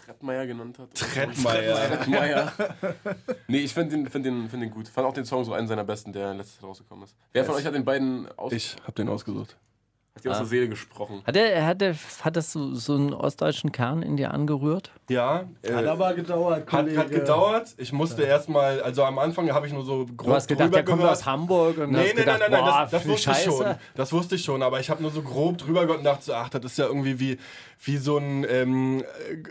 Trettmeier genannt hat. Trettmeier. Trettmeier. nee, ich finde den, find den, find den gut. Fand auch den Song so einen seiner besten, der letztes Jahr rausgekommen ist. Wer von euch hat den beiden aus, Ich habe den ausgesucht. Hat die aus der Seele gesprochen? Hat, er, hat, er, hat das so, so einen ostdeutschen Kern in dir angerührt? Ja. Äh, Hat aber gedauert, Hat, Kollege. hat gedauert. Ich musste erstmal, also am Anfang habe ich nur so grob Du hast gedacht, drüber der kommt gehört. aus Hamburg und Nee, hast nee, gedacht, nein, nein, nein, boah, das, das wusste ich Scheiße. schon. Das wusste ich schon, aber ich habe nur so grob drüber gehört und dachte so, ach, das ist ja irgendwie wie, wie so ein ähm,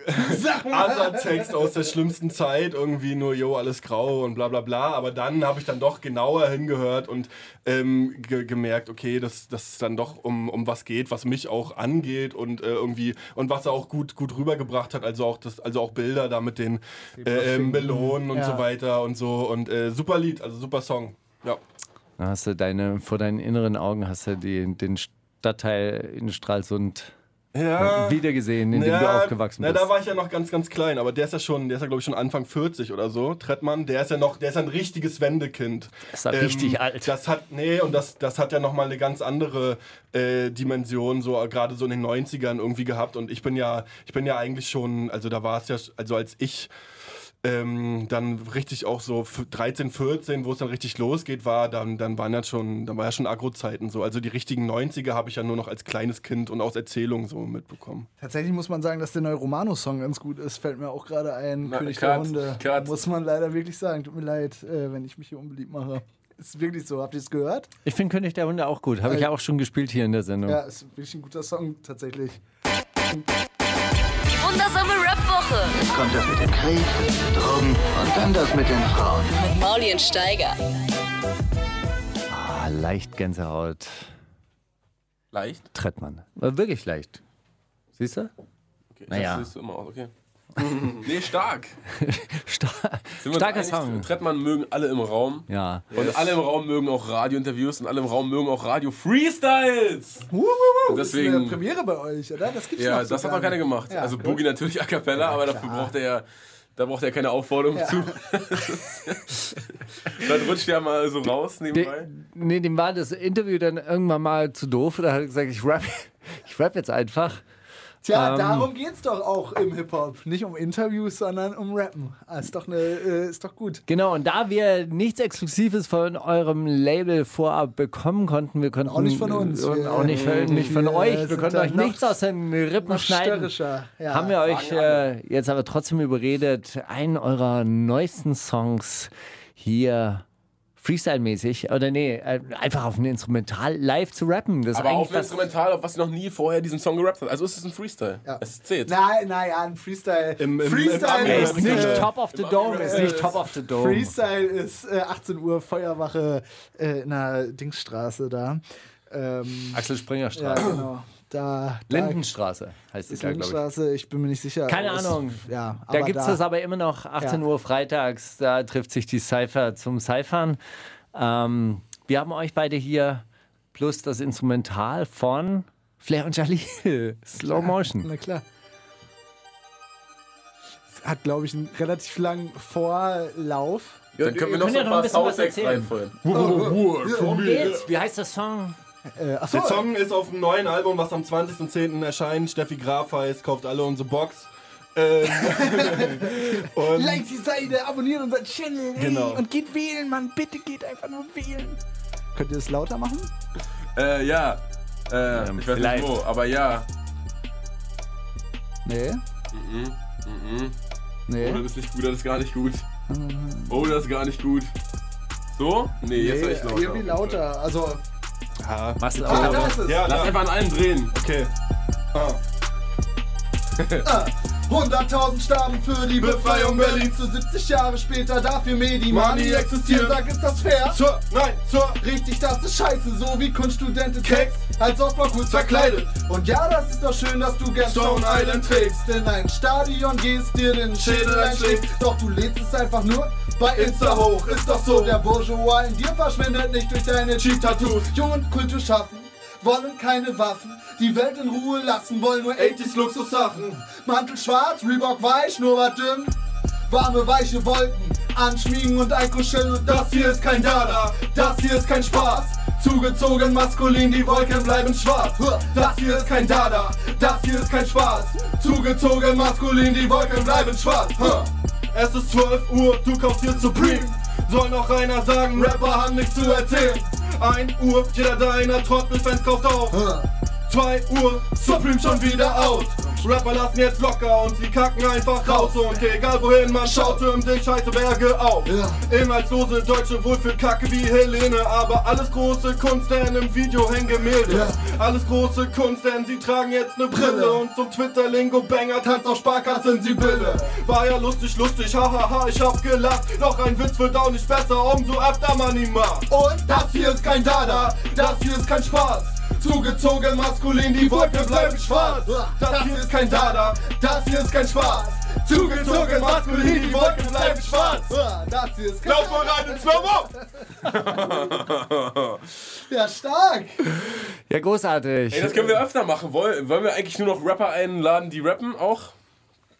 Asa-Text aus der schlimmsten Zeit, irgendwie nur, jo, alles grau und bla bla bla. Aber dann habe ich dann doch genauer hingehört und ähm, ge gemerkt, okay, dass dass es dann doch um, um was geht, was mich auch angeht und äh, irgendwie und was er auch gut, gut rübergebracht hat, also auch das, also auch Bilder da mit den äh, äh, Melonen und Ja. so weiter und so. Und äh, super Lied, also super Song. Ja. Da hast du deine, vor deinen inneren Augen hast du die, den Stadtteil in Stralsund Ja. wiedergesehen, in dem du aufgewachsen na, bist. da war ich ja noch ganz, ganz klein, aber der ist ja schon, der ist ja glaube ich schon Anfang 40 oder so, Trettmann. Der ist ja noch, der ist ein richtiges Wendekind. ist ja richtig alt. Das hat, nee, und das, das hat ja nochmal eine ganz andere äh, Dimension, so äh, gerade so in den 90ern irgendwie gehabt. Und ich bin ja, ich bin ja eigentlich schon, also da war es ja, also als ich ähm, dann richtig auch so f- 13, 14, wo es dann richtig losgeht, war, dann, dann waren ja schon, dann war ja schon Agro-Zeiten so. Also die richtigen 90er habe ich ja nur noch als kleines Kind und aus Erzählungen so mitbekommen. Tatsächlich muss man sagen, dass der neue Romano-Song ganz gut ist. Fällt mir auch gerade ein. Na, König Cut, der Hunde. Cut. Muss man leider wirklich sagen. Tut mir leid, äh, wenn ich mich hier unbeliebt mache. Ist wirklich so. Habt ihr es gehört? Ich finde König der Hunde auch gut. Habe ich ja auch schon gespielt hier in der Sendung. Ja, ist wirklich ein guter Song, tatsächlich. Die wundersame Jetzt kommt das mit dem Krieg, Drogen und dann das mit den Frauen. mit Mauli und Steiger. Ah, leicht Gänsehaut. Leicht? Trettmann. War wirklich leicht. Siehst du? Okay. Naja. Das siehst du immer aus, okay. nee, stark. Star Sind wir uns starker? Song. Trettmann mögen alle im Raum. Ja. Und alle im Raum mögen auch Radiointerviews und alle im Raum mögen auch Radio-Freestyles. Uh, Und Das ist deswegen- eine Premiere bei euch, oder? Das gibt's Ja, noch so das hat noch keiner gemacht. Ja, also. Boogie natürlich a cappella, aber dafür braucht er ja, da braucht er keine Aufforderung zu. dann rutscht er mal so raus nebenbei. De, nee, dem war das Interview dann irgendwann mal zu doof. Da hat er gesagt, ich rap, ich rap jetzt einfach. Tja, Ähm, darum geht's doch auch im Hip-Hop. Nicht um Interviews, sondern um Rappen. Ah, ist, doch eine, äh, ist doch gut. Genau, und da wir nichts Exklusives von eurem Label vorab bekommen konnten, wir konnten. Auch nicht von uns. Und Wir- auch nicht, von- nicht von euch. Wir konnten euch nichts aus den Rippen schneiden. Ja. Haben wir euch äh, jetzt aber trotzdem überredet, einen eurer neuesten Songs hier Freestyle-mäßig, oder nee, äh, einfach auf ein Instrumental live zu rappen. Das aber auf ein Instrumental, auf was sie noch nie vorher diesen Song gerappt hat. Also ist es ein Freestyle. Ja. Es zählt. Nein, naja, ein Freestyle. Im- im- Freestyle im- ist nicht Top of the Dome, ist nicht Top of the Dome. Freestyle ist äh, 18 Uhr Feuerwache äh, in der Dingsstraße da. Ähm, Axel Springer ja, Straße. genau. Da, da Lindenstraße heißt es ist ja, glaube ich. Lindenstraße, ich bin mir nicht sicher. Keine Ahnung. Ja, Da gibt es das aber immer noch 18 Ja. Uhr freitags. Da trifft sich die Cypher zum Cyphern. Ähm, wir haben euch beide hier plus das Instrumental von Flair und Jalil. Slow Motion. Na klar. Es hat, glaube ich, einen relativ langen Vorlauf. Dann können wir noch können so ja ein noch ein paar bisschen was Soundtracks. Worum geht's? Wie heißt der Song? Äh, achso, Der Song ist auf dem neuen Album, was am 20.10. erscheint. Steffi Graf heißt, kauft alle unsere Box. Ähm, und like die Seite, abonniert unseren Channel ey, Genau. und geht wählen, Mann. Bitte geht einfach nur wählen. Könnt ihr das lauter machen? Äh, ja. Äh, ich weiß vielleicht. nicht wo, aber ja. Nee. Oh, Nee. das ist nicht gut, das ist gar nicht gut. Oh, das ist gar nicht gut. So? Nee, jetzt nee echt lauter. irgendwie lauter. Also, ja, Was ah, lauter? da ist es. ja, Lass da, einfach an allen drehen. okay. Ah. 100.000 starben für die Befreiung Berlins. Zu 70 Jahre später dafür Medi Money Money existieren. Sag, ist das fair? Zur, nein, zur, Richtig, das ist scheiße, so wie Kunststudentin Text als Softball gut verkleidet. Und ja, das ist doch schön, dass du gern Stone Island trägst. In ein Stadion gehst, dir den Schädel einschlägst. Doch du lädst es einfach nur bei Insta hoch. Ist doch so, der Bourgeois in dir verschwindet nicht durch deine Cheat-Tattoos. Jung und Kultur schaffen. Wollen keine Waffen, die Welt in Ruhe lassen, wollen nur 80s Luxussachen. Mantel schwarz, Reebok weich, nur was dünn. Warme, weiche Wolken, anschmiegen und einkuscheln und das hier ist kein Dada, das hier ist kein Spaß. Zugezogen maskulin, die Wolken bleiben schwarz. Das hier ist kein Dada, das hier ist kein Spaß. Zugezogen maskulin, die Wolken bleiben schwarz. Es ist 12 Uhr, du kaufst hier Supreme. Soll noch einer sagen, Rapper haben nichts zu erzählen. 1 Uhr, jeder deiner Trottelfans kauft auf. 2 Uhr, Supreme schon wieder out. Rapper lassen jetzt locker und sie kacken einfach raus. Und egal wohin man schaut, türmen sich scheiße Berge auf. Inhaltslose Deutsche wohl für Kacke wie Helene. Aber alles große Kunst, denn im Video hängen Gemälde. Alles große Kunst, denn sie tragen jetzt ne Brille. Und zum Twitter-Lingo-Banger tanzt auf Sparkassen sie Bille. War ja lustig, lustig, hahaha, ich hab gelacht. Doch ein Witz wird auch nicht besser, umso öfter man ihn macht. Und das hier ist kein Dada, das hier ist kein Spaß. Zugezogen maskulin, die Wolke bleibt schwarz. Das hier ist kein Dada, das hier ist kein Spaß. Zugezogen maskulin, die Wolke bleibt schwarz. Das hier ist kein Lauf mal rein in Slow-Mo! Ja, stark. Ja, großartig. Ey, das können wir öfter machen. Wollen, wollen wir eigentlich nur noch Rapper einladen, die rappen auch?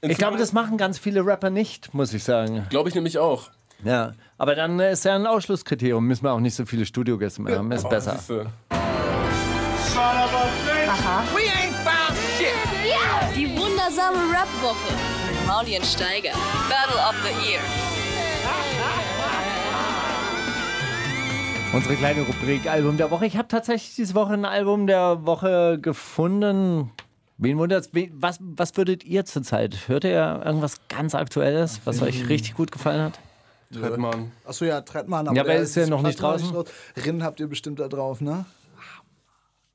ich glaube, das machen ganz viele Rapper nicht, muss ich sagen. Glaube ich nämlich auch. Ja, aber dann äh, ist ja ein Ausschlusskriterium. Müssen wir auch nicht so viele Studiogäste mehr haben. Ist besser. Siehste. Die wundersame Rap-Woche mit Mauli und Steiger. Battle of the Year. Unsere kleine Rubrik Album der Woche. Ich habe tatsächlich diese Woche ein Album der Woche gefunden. Wen wundert's? Was, was würdet ihr zurzeit? Hört ihr irgendwas ganz Aktuelles, was euch richtig gut gefallen hat? Trettmann. Achso, ja, Trettmann. Ja, aber der ist ja noch nicht draußen. raus. Rinnen habt ihr bestimmt da drauf, ne?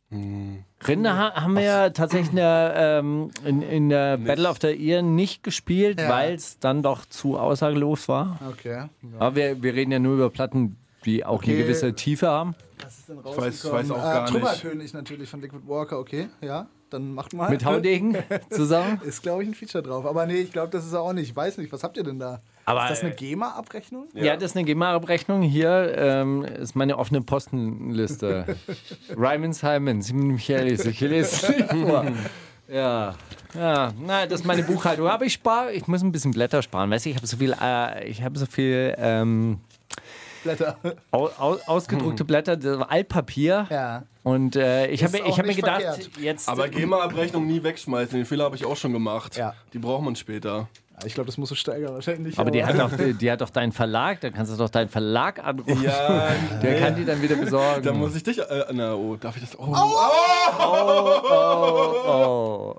Rinde ha haben wir ja tatsächlich in der, ähm, in, in der Battle of the Year nicht gespielt, Ja. weil es dann doch zu aussagelos war. Okay. Aber wir, wir reden ja nur über Platten, die auch eine Okay. gewisse Tiefe haben. Was ist denn Ich weiß- rausgekommen? weiß auch gar nicht. Trümmerkönig natürlich von Liquid Walker, okay. Ja, dann macht mal. Mit Haudegen zusammen. Ist, glaube ich, ein Feature drauf. Aber nee, ich glaube, das ist er auch nicht. Ich weiß nicht, was habt ihr denn da? Aber, ist das eine äh, GEMA-Abrechnung? Ja, das ist eine GEMA-Abrechnung. Hier ähm, ist meine offene Postenliste. Ryman Simon, Simon Michaelis. Ich lese vor. Ja, ja, na, das ist meine Buchhaltung. Aber ich spare, ich muss ein bisschen Blätter sparen. Weißt du, ich habe so viel, äh, ich habe so viel ähm, Blätter. au, au, ausgedruckte Blätter, das war Altpapier. Ja. Und äh, ich habe hab mir gedacht, verkehrt. jetzt. Aber GEMA-Abrechnung nie wegschmeißen. Den Fehler habe ich auch schon gemacht. Ja. Die braucht man später. Ich glaube, das muss so steigern wahrscheinlich. aber die hat, doch, die, hat doch deinen Verlag, da kannst du doch deinen Verlag anrufen. Ja, Der kann die dann wieder besorgen. da muss ich dich. Äh, na, oh, darf ich das? Oh, Oh,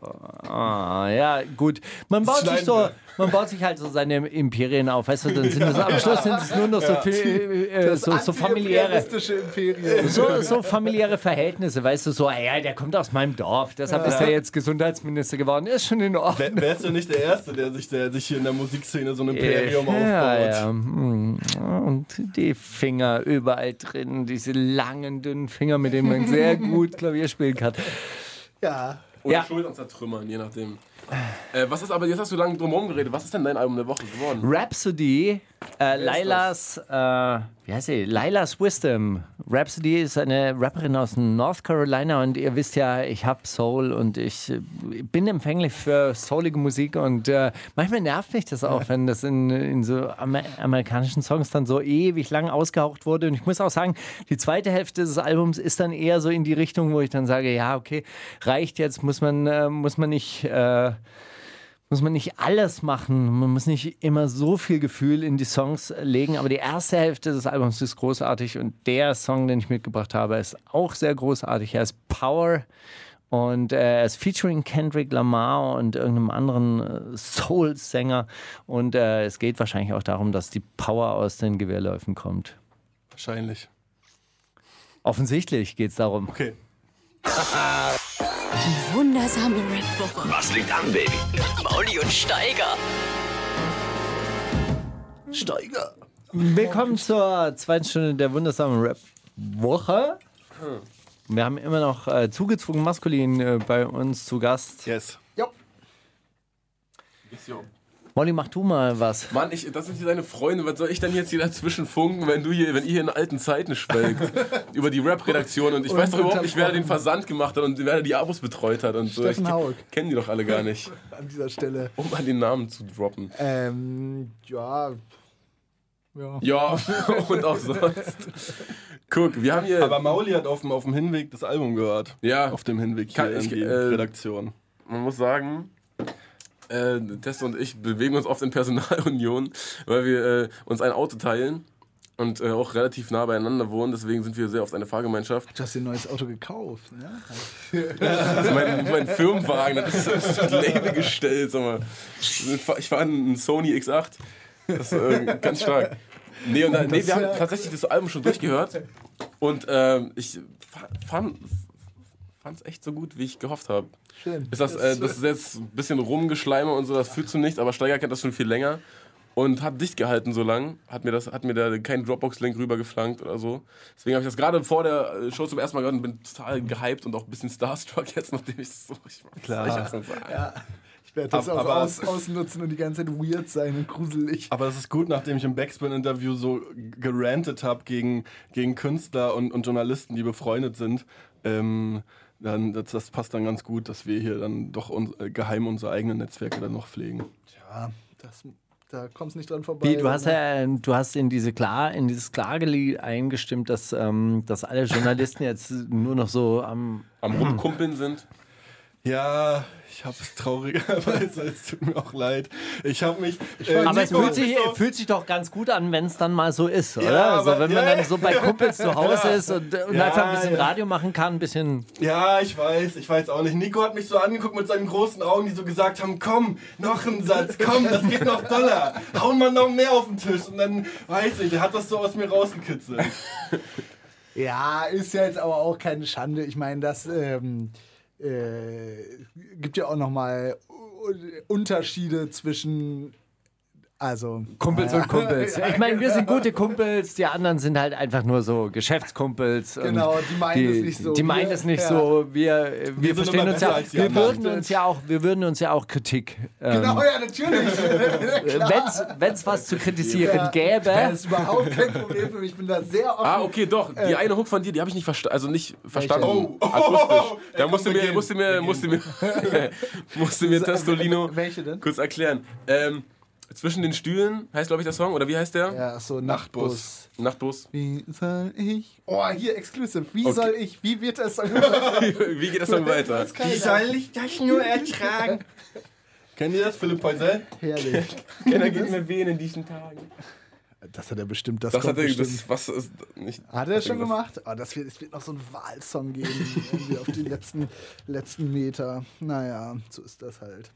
ah, ja, gut. Man baut, sich so, wir. Man baut sich halt so seine Imperien auf, weißt du, dann sind es am Schluss sind es nur noch so, viel, äh, so, so familiäre. Imperium. So, so familiäre Verhältnisse, weißt du, so, ja, der kommt aus meinem Dorf, deshalb ist er jetzt Gesundheitsminister geworden, ist schon in Ordnung. Wär- Wärst du nicht der Erste, der sich, der sich hier in der Musikszene so ein Imperium ja, aufbaut? ja. hm. Und die Finger überall drin, diese langen, dünnen Finger, mit denen man sehr gut Klavier spielen kann. Ja. Oder Ja. Schultern zertrümmern, je nachdem. Äh, was ist aber, jetzt hast du lange drum herum geredet, was ist denn dein Album der Woche geworden? Rhapsody, äh, Lailas, äh, wie heißt sie? Lailas Wisdom. Rhapsody ist eine Rapperin aus North Carolina und ihr wisst ja, ich hab Soul und ich äh, bin empfänglich für soulige Musik und äh, manchmal nervt mich das auch, wenn das in, in so Amer amerikanischen Songs dann so ewig lang ausgehaucht wurde und ich muss auch sagen, die zweite Hälfte des Albums ist dann eher so in die Richtung, wo ich dann sage, ja, okay, reicht jetzt, muss man, äh, muss man nicht... Äh, muss man nicht alles machen. Man muss nicht immer so viel Gefühl in die Songs legen. Aber die erste Hälfte des Albums ist großartig und der Song, den ich mitgebracht habe, ist auch sehr großartig. Er ist Power und äh, er ist featuring Kendrick Lamar und irgendeinem anderen äh, Soul-Sänger. Und äh, es geht wahrscheinlich auch darum, dass die Power aus den Gewehrläufen kommt. Wahrscheinlich. Offensichtlich geht es darum. Okay. Wundersame Rap-Woche. Was liegt an, Baby? Mauli und Steiger. Steiger. Willkommen zur zweiten Stunde der wundersamen Rap-Woche. Wir haben immer noch äh, zugezogen maskulin äh, bei uns zu Gast. Yes. Ja. Molly, mach du mal was. Mann, ich, das sind hier deine Freunde. Was soll ich denn jetzt hier dazwischen funken, wenn du hier, wenn ihr hier in alten Zeiten schwelgt? über die Rap-Redaktion und ich weiß doch überhaupt nicht, wer den Versand gemacht hat und wer die Abos betreut hat und so. Ich Steffen Haug. Kenn die doch alle gar nicht. An dieser Stelle. Um mal den Namen zu droppen. Ähm, ja. Ja. Ja, und auch sonst. Guck, wir haben hier. Aber Mauli hat auf dem, auf dem Hinweg das Album gehört. Ja. Auf dem Hinweg Kann hier ich, in die äh, Redaktion. man muss sagen, äh, Teste und ich bewegen uns oft in Personalunion, weil wir äh, uns ein Auto teilen und äh, auch relativ nah beieinander wohnen. Deswegen sind wir sehr oft eine Fahrgemeinschaft. Du hast dir ein neues Auto gekauft, ne? Das ist mein, mein Firmenwagen, das ist, das Label gestellt. Sag mal. Ich fahre einen Sony X8. Das ist äh, ganz stark. Nee, und, nee, wir haben tatsächlich das Album schon durchgehört. Und ähm, ich fa- fand es echt so gut, wie ich gehofft habe. Schön. Ist das, äh, das ist jetzt ein bisschen rumgeschleime und so, das fühlt zu nichts, aber Steiger kennt das schon viel länger und hat dicht gehalten so lang, hat mir, das, hat mir da keinen Dropbox-Link rübergeflankt oder so. Deswegen habe ich das gerade vor der äh, Show zum ersten Mal gehört und bin total gehypt und auch ein bisschen starstruck jetzt, nachdem ich es so... Ich, Klar. Ich, so, Ja. Ich werde das Aber- auch aber- aus, ausnutzen und die ganze Zeit weird sein und gruselig. Aber es ist gut, nachdem ich im Backspin-Interview so gerantet habe gegen, gegen Künstler und, und Journalisten, die befreundet sind. Ähm, dann, das, das passt dann ganz gut, dass wir hier dann doch uns, äh, geheim unsere eigenen Netzwerke dann noch pflegen. Ja, das, da kommst nicht dran vorbei. Wie, du hast ja, du hast in diese Klar, in dieses Klagelied eingestimmt, dass, ähm, dass alle Journalisten jetzt nur noch so am am Rumkumpeln sind. Ja, ich habe es traurigerweise, es tut mir auch leid. Ich habe mich. äh, Aber es fühlt sich, so- fühlt sich doch ganz gut an, wenn es dann mal so ist, oder? Ja, also aber- wenn man ja, dann so bei Kumpels zu Hause ist und, und Ja, einfach ein bisschen ja. Radio machen kann, ein bisschen. Ja, ich weiß, ich weiß auch nicht. Nico hat mich so angeguckt mit seinen großen Augen, die so gesagt haben, komm, noch ein Satz, komm, das geht noch doller. Hauen wir noch mehr auf den Tisch. Und dann, weiß ich, der hat das so aus mir rausgekitzelt. Ja, ist ja jetzt aber auch keine Schande. Ich meine, das ähm, äh, gibt ja auch nochmal Unterschiede zwischen. Also. Kumpels und Kumpels. Ich meine, wir sind gute Kumpels, die anderen sind halt einfach nur so Geschäftskumpels. Genau, die meinen es nicht so. Die meinen Wir- es nicht ja. so. Wir, wir, sind verstehen uns ja, die wir würden uns ja auch, wir würden uns ja auch Kritik. Ähm, Genau, ja, natürlich. Wenn es was zu kritisieren Ja. gäbe. Das ist überhaupt kein Problem für mich. Ich bin da sehr offen. Ah, okay, doch. Die eine Hook von dir, die habe ich nicht verstanden. Also nicht verstanden. Oh. Akustisch. Da musste mir, musste mir, musste mir, musste mir Testolino Welche denn? kurz erklären. Ähm, zwischen den Stühlen heißt, glaube ich, der Song. Oder wie heißt der? Ja, so, Nachtbus. Nachtbus. Wie soll ich. Oh, hier exclusive. Wie Okay. soll ich. Wie wird das? wie geht der Song weiter? ich das nur ertragen? Kennt ihr das, Philipp Poisel? Herrlich. Keiner geht mir wehen in diesen Tagen. Das hat er bestimmt. Das, Das kommt hat er, bestimmt. das, was ist, nicht. Hat er schon das- gemacht? Oh, das wird, es wird noch so einen Wahlsong geben, irgendwie auf die letzten, letzten Meter. Naja, so ist das halt.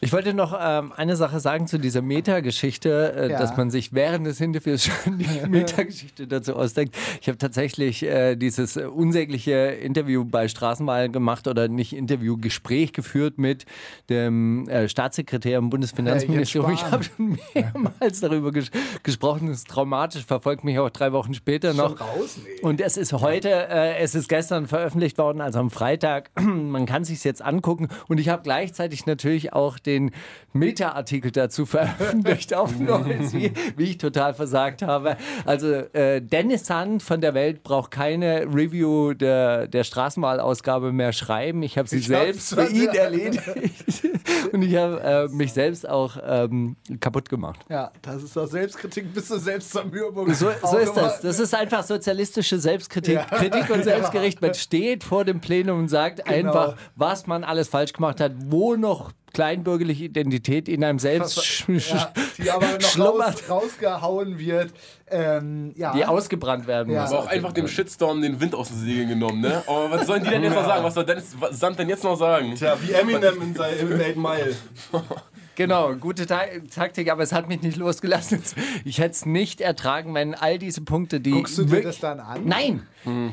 Ich wollte noch ähm, eine Sache sagen zu dieser Meta-Geschichte, äh, Ja. dass man sich während des Interviews schon die Meta-Geschichte dazu ausdenkt. Ich habe tatsächlich äh, dieses unsägliche Interview bei Straßenwahl gemacht oder nicht Interview, Gespräch geführt mit dem äh, Staatssekretär im Bundesfinanzministerium. Ich habe schon mehrmals darüber ges gesprochen. Das ist traumatisch, verfolgt mich auch drei Wochen später noch. raus? Nee. Und es ist heute, äh, es ist gestern veröffentlicht worden, also am Freitag. Man kann sich jetzt angucken. Und ich habe gleichzeitig natürlich auch den Meta-Artikel dazu veröffentlicht auf Neues, wie, wie ich total versagt habe. Also äh, Dennis Sand von der Welt braucht keine Review der, der Straßenwahlausgabe mehr schreiben. Ich habe sie Ich selbst für ihn erledigt. Und ich habe äh, mich selbst auch ähm, kaputt gemacht. Ja, das ist doch Selbstkritik bis zur Selbstzermürbung. So, so ist das. Das ist einfach sozialistische Selbstkritik. Ja. Kritik und Selbstgericht. Man steht vor dem Plenum und sagt Genau. einfach, was man alles falsch gemacht hat, wo noch kleinbürgerliche Identität in einem selbst Ja, die aber noch schlummert, raus, rausgehauen wird. Ähm, ja. die ausgebrannt werden Ja. muss. Aber auch einfach dem Shitstorm den Wind aus den Segeln genommen, ne? Aber was sollen die denn jetzt noch sagen? Was soll Dennis Sand denn jetzt noch sagen? Tja, wie Eminem in seinem Eight Mile. Genau, gute Ta Taktik, aber es hat mich nicht losgelassen. Ich hätte es nicht ertragen, wenn all diese Punkte, die. Guckst du dir das dann an? Nein!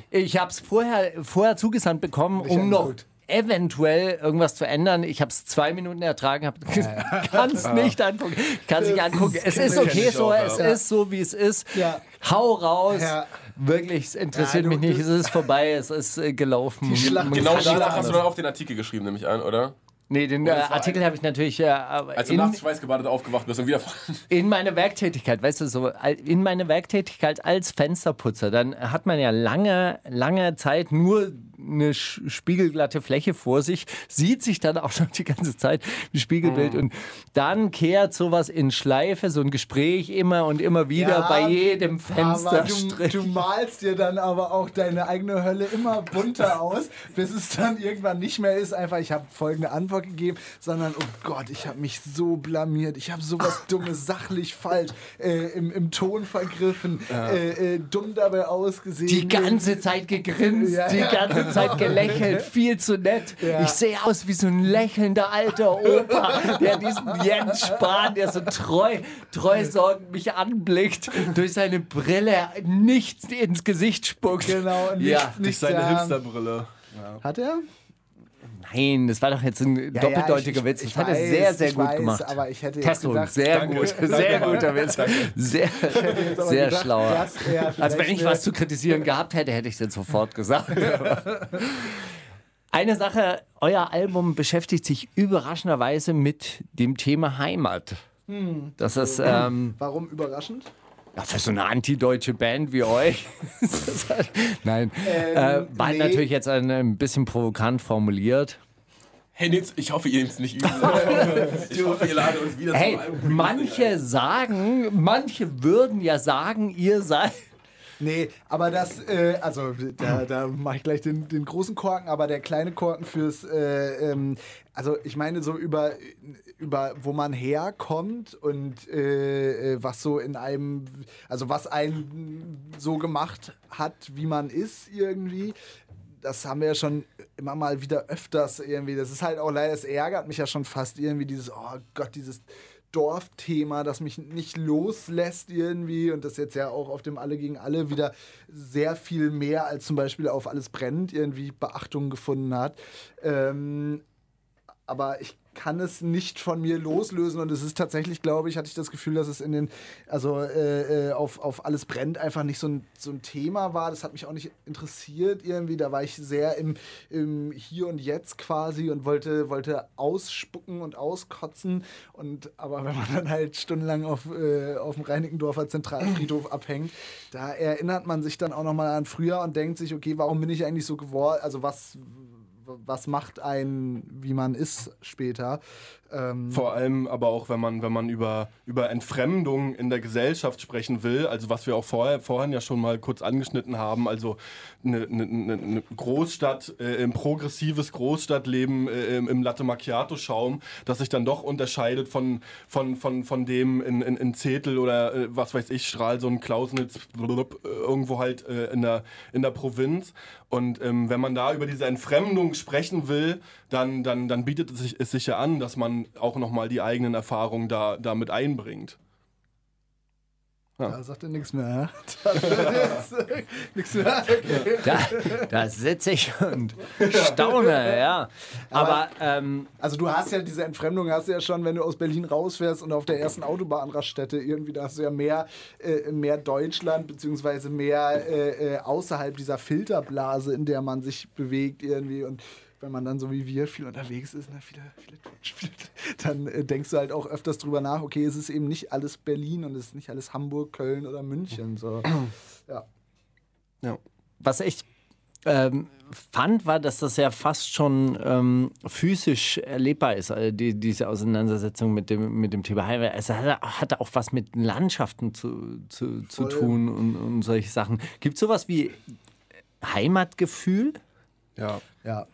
Ich habe es vorher, vorher zugesandt bekommen, um noch angeguckt. Eventuell irgendwas zu ändern. Ich habe es zwei Minuten ertragen, kann es nicht angucken. Kann sich angucken. Es ist okay so, auch, es ja. ist so, wie es ist. Ja. Hau raus. Ja. Wirklich, es interessiert Ja, du- mich nicht. Es ist vorbei, es ist äh, gelaufen. Die Schlacht Genau danach hast du dann auch den Artikel geschrieben, nehme ich an, oder? Nee, den äh, Artikel ein- habe ich natürlich äh, Als du in, nachts schweißgebadet aufgewacht bist und wieder in meine Werktätigkeit, weißt du, so in meine Werktätigkeit als Fensterputzer, dann hat man ja lange, lange Zeit nur eine spiegelglatte Fläche vor sich, sieht sich dann auch noch die ganze Zeit im Spiegelbild und dann kehrt sowas in Schleife, so ein Gespräch immer und immer wieder Ja, bei jedem Aber du, Fensterstrich. du malst dir dann aber auch deine eigene Hölle immer bunter aus, bis es dann irgendwann nicht mehr ist. Einfach, ich habe folgende Antwort gegeben, sondern, oh Gott, ich habe mich so blamiert. Ich habe sowas Dummes sachlich falsch äh, im, im Ton vergriffen, äh, äh, dumm dabei ausgesehen. Die ganze Zeit gegrinst, Ja, die ja. ganze Zeit gelächelt, viel zu nett. Ja. Ich sehe aus wie so ein lächelnder alter Opa, der diesen Jens Spahn, der so treu, treusorgend mich anblickt, durch seine Brille nichts ins Gesicht spuckt. Genau, und Ja, nichts, Durch nichts seine. Hipsterbrille. Hat er? Nein, das war doch jetzt ein Ja, doppeldeutiger ja, ich- Witz. ich Das hat er weiß, sehr, sehr ich gut weiß, gemacht. aber ich hätte Testo, gedacht- sehr Danke. gut, Danke, sehr Mann. guter Witz. Sehr, sehr gedacht, schlauer. er Also wenn ich was zu kritisieren gehabt hätte, hätte ich es jetzt sofort gesagt. Eine Sache, euer Album beschäftigt sich überraschenderweise mit dem Thema Heimat. Das ist ähm, Warum überraschend? Ja, für so eine antideutsche Band wie euch. halt- Nein, äh, war nee. natürlich jetzt ein, ein bisschen provokant formuliert. Hey Nitz, ich hoffe, ihr nehmt es nicht übel. ich hoffe, ihr ladet uns wieder Hey, zum Album. manche sagen, manche würden ja sagen, ihr seid. Nee, aber das, äh, also da, da mache ich gleich den, den großen Korken, aber der kleine Korken fürs, äh, ähm, also ich meine so über, über wo man herkommt und äh, äh, was so in einem, also was einen so gemacht hat, wie man ist irgendwie. Das haben wir ja schon immer mal wieder öfters irgendwie. Das ist halt auch leider, es ärgert mich ja schon fast irgendwie dieses, oh Gott, dieses Dorfthema, das mich nicht loslässt irgendwie und das jetzt ja auch auf dem Alle gegen Alle wieder sehr viel mehr als zum Beispiel auf Alles brennt irgendwie Beachtung gefunden hat. Ähm, aber ich kann es nicht von mir loslösen und es ist tatsächlich, glaube ich, hatte ich das Gefühl, dass es in den, also äh, äh, auf, auf alles brennt einfach nicht so ein, so ein Thema war. Das hat mich auch nicht interessiert irgendwie. Da war ich sehr im, im Hier und Jetzt quasi und wollte, wollte ausspucken und auskotzen. Und aber wenn man dann halt stundenlang auf, äh, auf dem Reinickendorfer Zentralfriedhof abhängt, da erinnert man sich dann auch nochmal an früher und denkt sich, okay, warum bin ich eigentlich so geworden? Also was was macht einen, wie man ist später. Ähm, Vor allem aber auch, wenn man, wenn man über, über Entfremdung in der Gesellschaft sprechen will, also was wir auch vorher, vorhin ja schon mal kurz angeschnitten haben, also eine, eine, eine Großstadt, äh, ein progressives Großstadtleben äh, im, Latte Macchiato-Schaum, das sich dann doch unterscheidet von, von, von, von dem in, in, in Zetel oder äh, was weiß ich, Stralsund, Klausnitz, blub, irgendwo halt äh, in, der, in der Provinz. Und ähm, wenn man da über diese Entfremdung sprechen will, dann, dann, dann bietet es sich ja an, dass man auch nochmal die eigenen Erfahrungen da, da mit einbringt. Da sagt er nichts mehr. ja? nichts mehr. Okay. Da, da sitze ich und staune, ja. Aber, ähm, Also du hast ja diese Entfremdung, hast du ja schon, wenn du aus Berlin rausfährst und auf der ersten Autobahnraststätte irgendwie, da hast du ja mehr, äh, mehr Deutschland, beziehungsweise mehr äh, äh, außerhalb dieser Filterblase, in der man sich bewegt irgendwie und wenn man dann so wie wir viel unterwegs ist, ne, viele, viele Twitch, viele, dann äh, denkst du halt auch öfters drüber nach, okay, es ist eben nicht alles Berlin und es ist nicht alles Hamburg, Köln oder München. So. Ja. was ich ähm, fand, war, dass das ja fast schon ähm, physisch erlebbar ist, also die, diese Auseinandersetzung mit dem, mit dem Thema Heimat. Es hatte, hatte auch was mit Landschaften zu, zu, zu tun und, und solche Sachen. Gibt es sowas wie Heimatgefühl? Ja. Ja.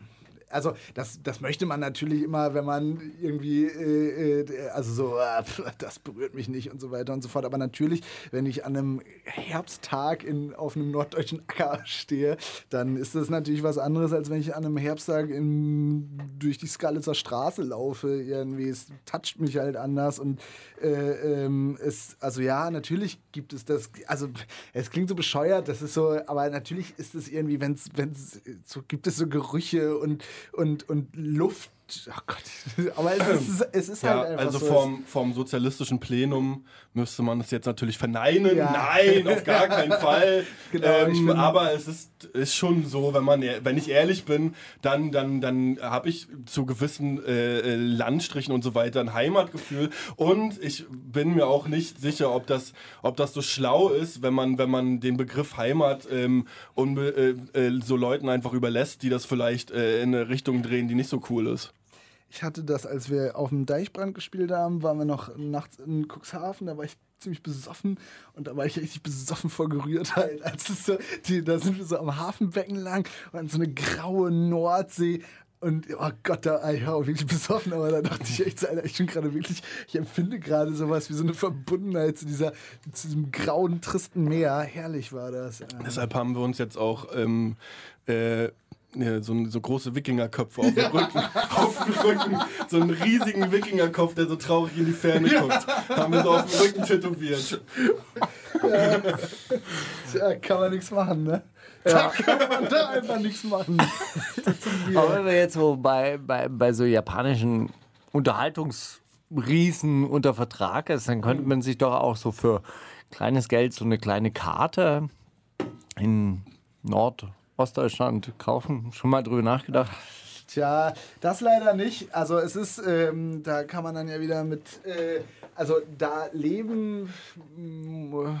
Also das, das möchte man natürlich immer, wenn man irgendwie, äh, äh, also so, äh, das berührt mich nicht und so weiter und so fort. Aber natürlich, wenn ich an einem Herbsttag in, auf einem norddeutschen Acker stehe, dann ist das natürlich was anderes, als wenn ich an einem Herbsttag in, durch die Skalitzer Straße laufe. Irgendwie, es toucht mich halt anders und äh, ähm, es, also ja, natürlich gibt es das, also es klingt so bescheuert, das ist so, aber natürlich ist es irgendwie, wenn es, so gibt es so Gerüche und, und, und Luft ach Gott. Aber es ist, es ist Ja, halt einfach also so. vom, vom sozialistischen Plenum müsste man das jetzt natürlich verneinen. Ja. Nein, auf gar keinen Fall. Genau, ähm, aber es ist, ist schon so, wenn man wenn ich ehrlich bin, dann, dann, dann habe ich zu gewissen äh, äh, Landstrichen und so weiter ein Heimatgefühl. Und ich bin mir auch nicht sicher, ob das, ob das so schlau ist, wenn man, wenn man den Begriff Heimat ähm, unbe, äh, äh, so Leuten einfach überlässt, die das vielleicht äh, in eine Richtung drehen, die nicht so cool ist. Ich hatte das, als wir auf dem Deichbrand gespielt haben, waren wir noch nachts in Cuxhaven, da war ich ziemlich besoffen und da war ich richtig besoffen vor Gerührtheit. Als es so, die, da sind wir so am Hafenbecken lang und so eine graue Nordsee. Und oh Gott, da ich war wirklich besoffen, aber da dachte ich echt, Alter, ich bin gerade wirklich, ich empfinde gerade sowas wie so eine Verbundenheit zu, dieser, zu diesem grauen, tristen Meer. Herrlich war das. Deshalb haben wir uns jetzt auch ähm, äh, ja, so, so große Wikingerköpfe auf dem Rücken. auf dem Rücken. So einen riesigen Wikingerkopf, der so traurig in die Ferne guckt. Haben wir so auf dem Rücken tätowiert. Tja, kann man nichts machen, ne? Da kann man da einfach nichts machen. Aber wenn wir jetzt so bei, bei, bei so japanischen Unterhaltungsriesen unter Vertrag ist, dann könnte man sich doch auch so für kleines Geld so eine kleine Karte in Nordostdeutschland kaufen. Schon mal drüber nachgedacht? Tja, das leider nicht. Also es ist, ähm, da kann man dann ja wieder mit, äh, also da leben mh,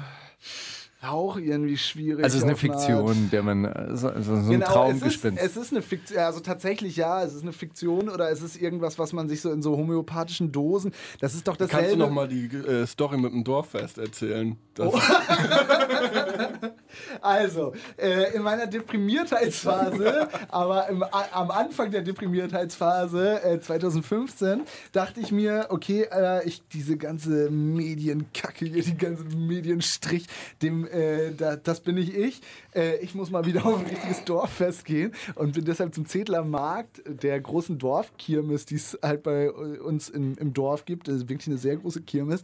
auch irgendwie schwierig. Also es ist eine auf eine. Fiktion, der man, äh, so, so so ein Genau, Traumgespinst. Es ist, es ist eine Fiktion, also tatsächlich ja, es ist eine Fiktion oder es ist irgendwas, was man sich so in so homöopathischen Dosen, das ist doch dasselbe. Kannst du noch mal die äh, Story mit dem Dorffest erzählen? Das, Also, äh, in meiner Deprimiertheitsphase, aber im, a- am Anfang der Deprimiertheitsphase äh, 2015, dachte ich mir, okay, äh, ich diese ganze Medienkacke hier, die ganze Medienstrich, dem, äh, da, das bin ich ich. Äh, ich muss mal wieder auf ein richtiges Dorffest gehen und bin deshalb zum Zedler Markt, der großen Dorfkirmes, die es halt bei uns im, im Dorf gibt. Das ist wirklich eine sehr große Kirmes.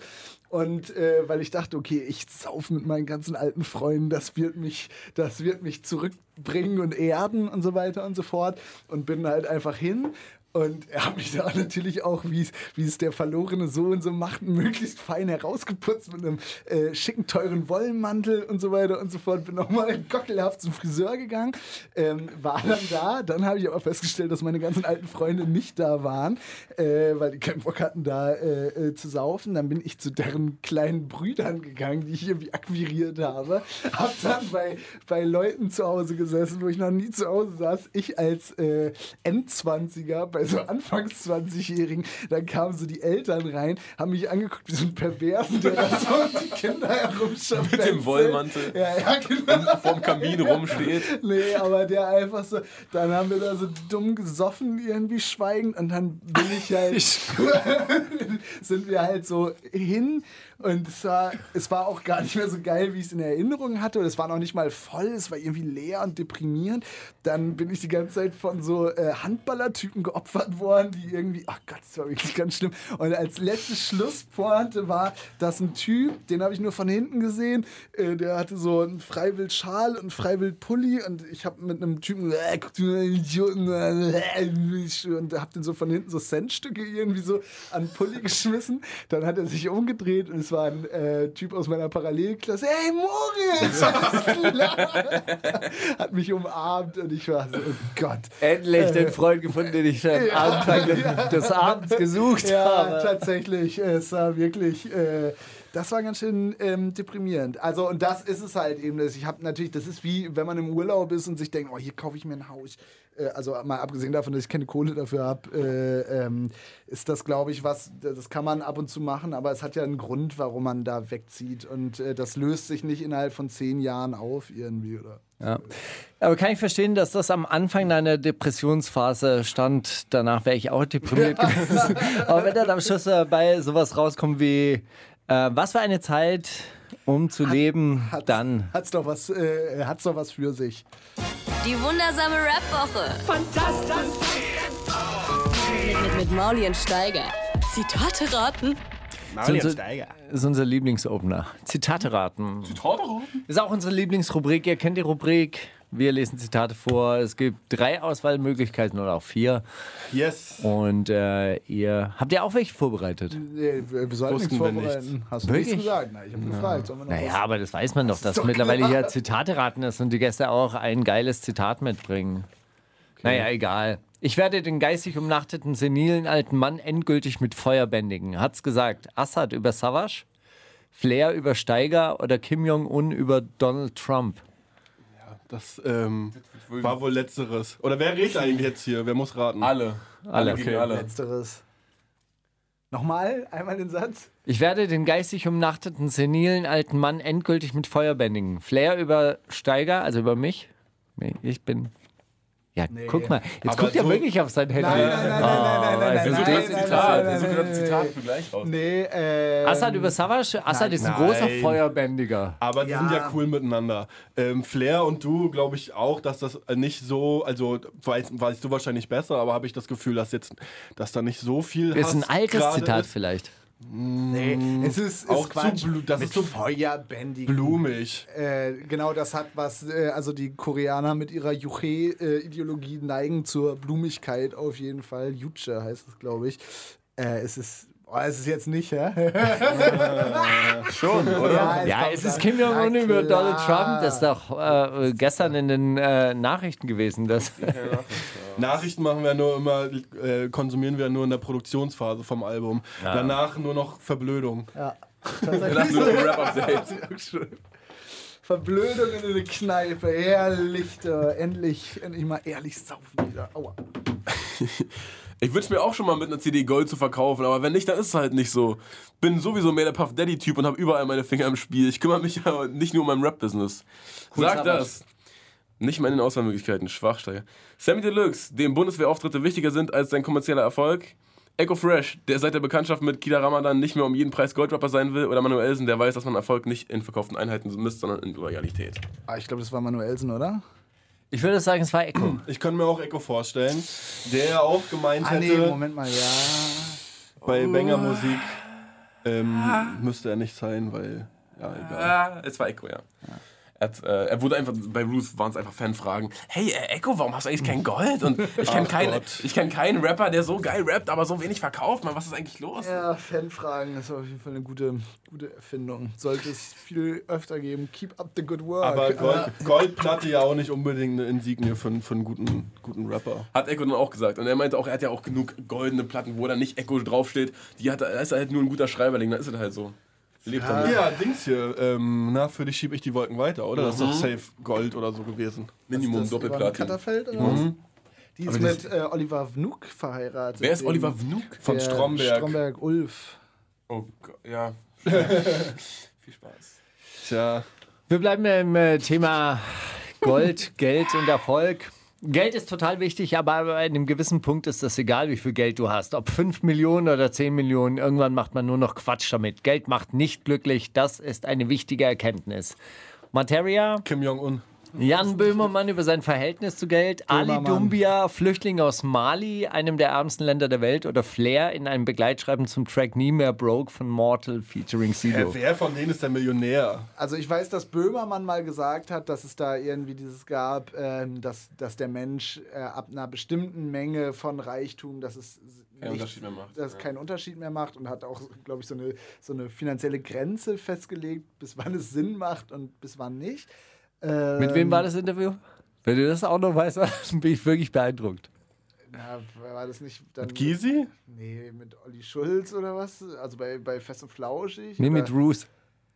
Und äh, weil ich dachte, okay, ich sauf mit meinen ganzen alten Freunden, das wird mich, das wird mich zurückbringen und erden und so weiter und so fort. Und bin halt einfach hin. Und er hat mich da natürlich auch, wie es- der verlorene Sohn so macht, möglichst fein herausgeputzt mit einem äh, schicken, teuren Wollmantel und so weiter und so fort. Bin nochmal gockelhaft zum Friseur gegangen, ähm, war dann da. Dann habe ich aber festgestellt, dass meine ganzen alten Freunde nicht da waren, äh, weil die keinen Bock hatten, da äh, äh, zu saufen. Dann bin ich zu deren kleinen Brüdern gegangen, die ich irgendwie akquiriert habe. Hab dann bei, bei Leuten zu Hause gesessen, wo ich noch nie zu Hause saß. Ich als äh, Endzwanziger, bei so Anfangs 20-Jährigen, dann kamen so die Eltern rein, haben mich angeguckt wie so ein Perversen, der da so die Kinder herumschafft. Mit dem Wollmantel Ja, ja, genau. vorm Kamin rumsteht. Nee, aber der einfach so, dann haben wir da so dumm gesoffen, irgendwie schweigend, und dann bin ich halt, sind wir halt so hin und es war, es war auch gar nicht mehr so geil, wie ich es in Erinnerung hatte. Und es war noch nicht mal voll, es war irgendwie leer und deprimierend. Dann bin ich die ganze Zeit von so äh, Handballertypen geopfert worden, die irgendwie, ach Gott, das war wirklich ganz schlimm. Und als letzte Schlusspointe war, dass ein Typ, den habe ich nur von hinten gesehen, äh, der hatte so einen Freiwild-Schal und einen Freiwild-Pulli und ich habe mit einem Typen, äh, guck, du Idioten, äh, und hab den so von hinten so Centstücke irgendwie so an den Pulli geschmissen. Dann hat er sich umgedreht und es war ein äh, Typ aus meiner Parallelklasse. Hey Moritz! alles klar?" hat mich umarmt und ich war so, oh Gott. Endlich den Freund gefunden, den ich am Anfang des- des Abends gesucht Ja, habe. tatsächlich. Es war wirklich. Äh, das war ganz schön ähm, deprimierend. Also, und das ist es halt eben. Ich habe natürlich, das ist wie, wenn man im Urlaub ist und sich denkt, oh, hier kaufe ich mir ein Haus. Äh, also, mal abgesehen davon, dass ich keine Kohle dafür habe, äh, ähm, ist das, glaube ich, was, das kann man ab und zu machen, aber es hat ja einen Grund, warum man da wegzieht. Und äh, das löst sich nicht innerhalb von zehn Jahren auf, irgendwie, oder? Ja. Aber kann ich verstehen, dass das am Anfang deiner Depressionsphase stand? Danach wäre ich auch deprimiert gewesen. Aber wenn dann am Schluss dabei sowas rauskommt wie, äh, was für eine Zeit, um zu leben, Hat's, dann. Hat's doch was, äh, hat's doch was für sich. Die wundersame Rap-Woche. Fantastisch. Mit, mit, mit Mauli und Steiger. Zitate raten. Ist unser, ist unser Lieblingsopener. Zitate raten. Ist auch unsere Lieblingsrubrik. Ihr kennt die Rubrik. Wir lesen Zitate vor. Es gibt drei Auswahlmöglichkeiten oder auch vier. Yes. Und äh, ihr habt ihr auch welche vorbereitet? Nee, wir sollten nichts Wussten wir vorbereiten. nicht. Hast du Wirklich? nichts gesagt? Na, ich habe gefragt. Sollen wir noch Naja, was? aber das weiß man doch, dass doch mittlerweile klar. hier Zitate raten ist und die Gäste auch ein geiles Zitat mitbringen. Naja, egal. Ich werde den geistig umnachteten, senilen alten Mann endgültig mit Feuer bändigen. Hat's gesagt. Assad über Savage, Flair über Steiger oder Kim Jong-un über Donald Trump? Das ähm, war wohl letzteres. Oder wer redet eigentlich jetzt hier? Wer muss raten? Alle. Alle, gegen okay. alle. Letzteres. Nochmal? Einmal den Satz? Ich werde den geistig umnachteten, senilen alten Mann endgültig mit Feuer bändigen. Flair über Steiger, also über mich. Nee, Ich bin. Ja, guck mal. Jetzt Aber guckt er so- wirklich auf sein Handy. Nein, nein, nein, nein, nein, nein, nein, Er sucht nein, nein, ein nein, Zitat. nein, Er nein, nein, Zitat nein. für gleich raus. Nee, äh. Assad über Savage? Assad ist ein großer. Feuerbändiger. Aber die Ja. sind ja cool miteinander. Ähm, Flair und du, glaube ich auch, dass das nicht so, also weißt, weißt du wahrscheinlich besser, aber habe ich das Gefühl, dass jetzt, dass da nicht so viel Ist ein Hass altes Zitat ist. vielleicht. Nee, es ist, ist Auch Quatsch. zu das mit ist so feuerbändig. Blumig. Äh, genau, das hat was, äh, also die Koreaner mit ihrer Juche-Ideologie neigen zur Blumigkeit auf jeden Fall. Juche heißt es, glaube ich. Äh, es ist, oh, es ist jetzt nicht, hä? Schon, oder? Ja, kommt es ist. Kim Jong-un über. Donald Trump. Das ist doch äh, gestern in den äh, Nachrichten gewesen. Das Nachrichten machen wir nur immer, äh, konsumieren wir nur in der Produktionsphase vom Album. Danach nur noch Verblödung. Ja. Danach nur ein Rap-Update. Verblödung in eine Kneipe, herrlich, äh, endlich, endlich mal ehrlich saufen wieder. Aua. Ich wünsche mir auch schon mal mit einer CD Gold zu verkaufen, aber wenn nicht, dann ist es halt nicht so. Bin sowieso mehr der Puff Daddy Typ und habe überall meine Finger im Spiel. Ich kümmere mich ja nicht nur um mein Rap-Business. Sag das. Nicht mal in den Auswahlmöglichkeiten, Schwachsteiger. Sammy Deluxe, dem Bundeswehrauftritte wichtiger sind als sein kommerzieller Erfolg. Echo Fresh, der seit der Bekanntschaft mit Kida Ramadan nicht mehr um jeden Preis Goldrapper sein will. Oder Manuelsen, der weiß, dass man Erfolg nicht in verkauften Einheiten misst, sondern in Loyalität. Ah, ich glaube, das war Manuelsen, oder? ich würde sagen, es war Echo. Ich kann mir auch Echo vorstellen, der ja auch gemeint Ah, nee, hätte, Moment mal, ja. bei Banger Musik ähm, müsste er nicht sein, weil, ja, egal. Ja, es war Echo, ja. Er, hat, äh, er wurde einfach, bei Ruth waren es einfach Fanfragen. Hey, äh, Echo, warum hast du eigentlich kein Gold? Und ich kenne keinen, ich kenn keinen Rapper, der so geil rappt, aber so wenig verkauft. Man, was ist eigentlich los? Ja, Fanfragen ist auf jeden Fall eine gute, gute Erfindung. Sollte es viel öfter geben. Keep up the good work. Aber Gold, Goldplatte ja auch nicht unbedingt eine Insignie für, für einen guten, guten Rapper. Hat Echo dann auch gesagt. Und er meinte auch, er hat ja auch genug goldene Platten, wo da nicht Echo draufsteht. Die hat, da ist er halt nur ein guter Schreiberling, da ist er halt so. Lebt damit. Ja, Dings hier, ähm, na, für dich schiebe ich die Wolken weiter, oder? Das ist doch safe Gold oder so gewesen. Minimum Doppelplatin. Katterfeld oder was? Die ist mit äh, Oliver Vnuk verheiratet. Wer ist Oliver Vnuk? Von Stromberg. Stromberg Ulf. Oh Gott, ja. Viel Spaß. Tja, Wir bleiben im äh, Thema Gold, Geld und Erfolg. Geld ist total wichtig, aber bei einem gewissen Punkt ist das egal, wie viel Geld du hast. Ob 5 Millionen oder 10 Millionen, irgendwann macht man nur noch Quatsch damit. Geld macht nicht glücklich, das ist eine wichtige Erkenntnis. Materia, Kim Jong-un. Jan Böhmermann über sein Verhältnis zu Geld, Ali Böhmermann. Dumbia, Flüchtling aus Mali, einem der ärmsten Länder der Welt, oder Flair in einem Begleitschreiben zum Track Nie mehr Broke von Mortal featuring Äh, Sido. wer von denen ist der Millionär? Also ich weiß, dass Böhmermann mal gesagt hat, dass es da irgendwie dieses gab, ähm, dass, dass der Mensch äh, ab einer bestimmten Menge von Reichtum, dass es Keinen Unterschied mehr macht, Dass ja. keinen Unterschied mehr macht und hat auch, glaube ich, so eine, so eine finanzielle Grenze festgelegt, bis wann es Sinn macht und bis wann nicht. Ähm, Mit wem war das Interview? Wenn du das auch noch weißt, dann bin ich wirklich beeindruckt. Na, war das nicht dann. Gysi? Nee, mit Olli Schulz oder was? Also bei, bei Fest und Flauschig? Nee, oder? mit Ruth.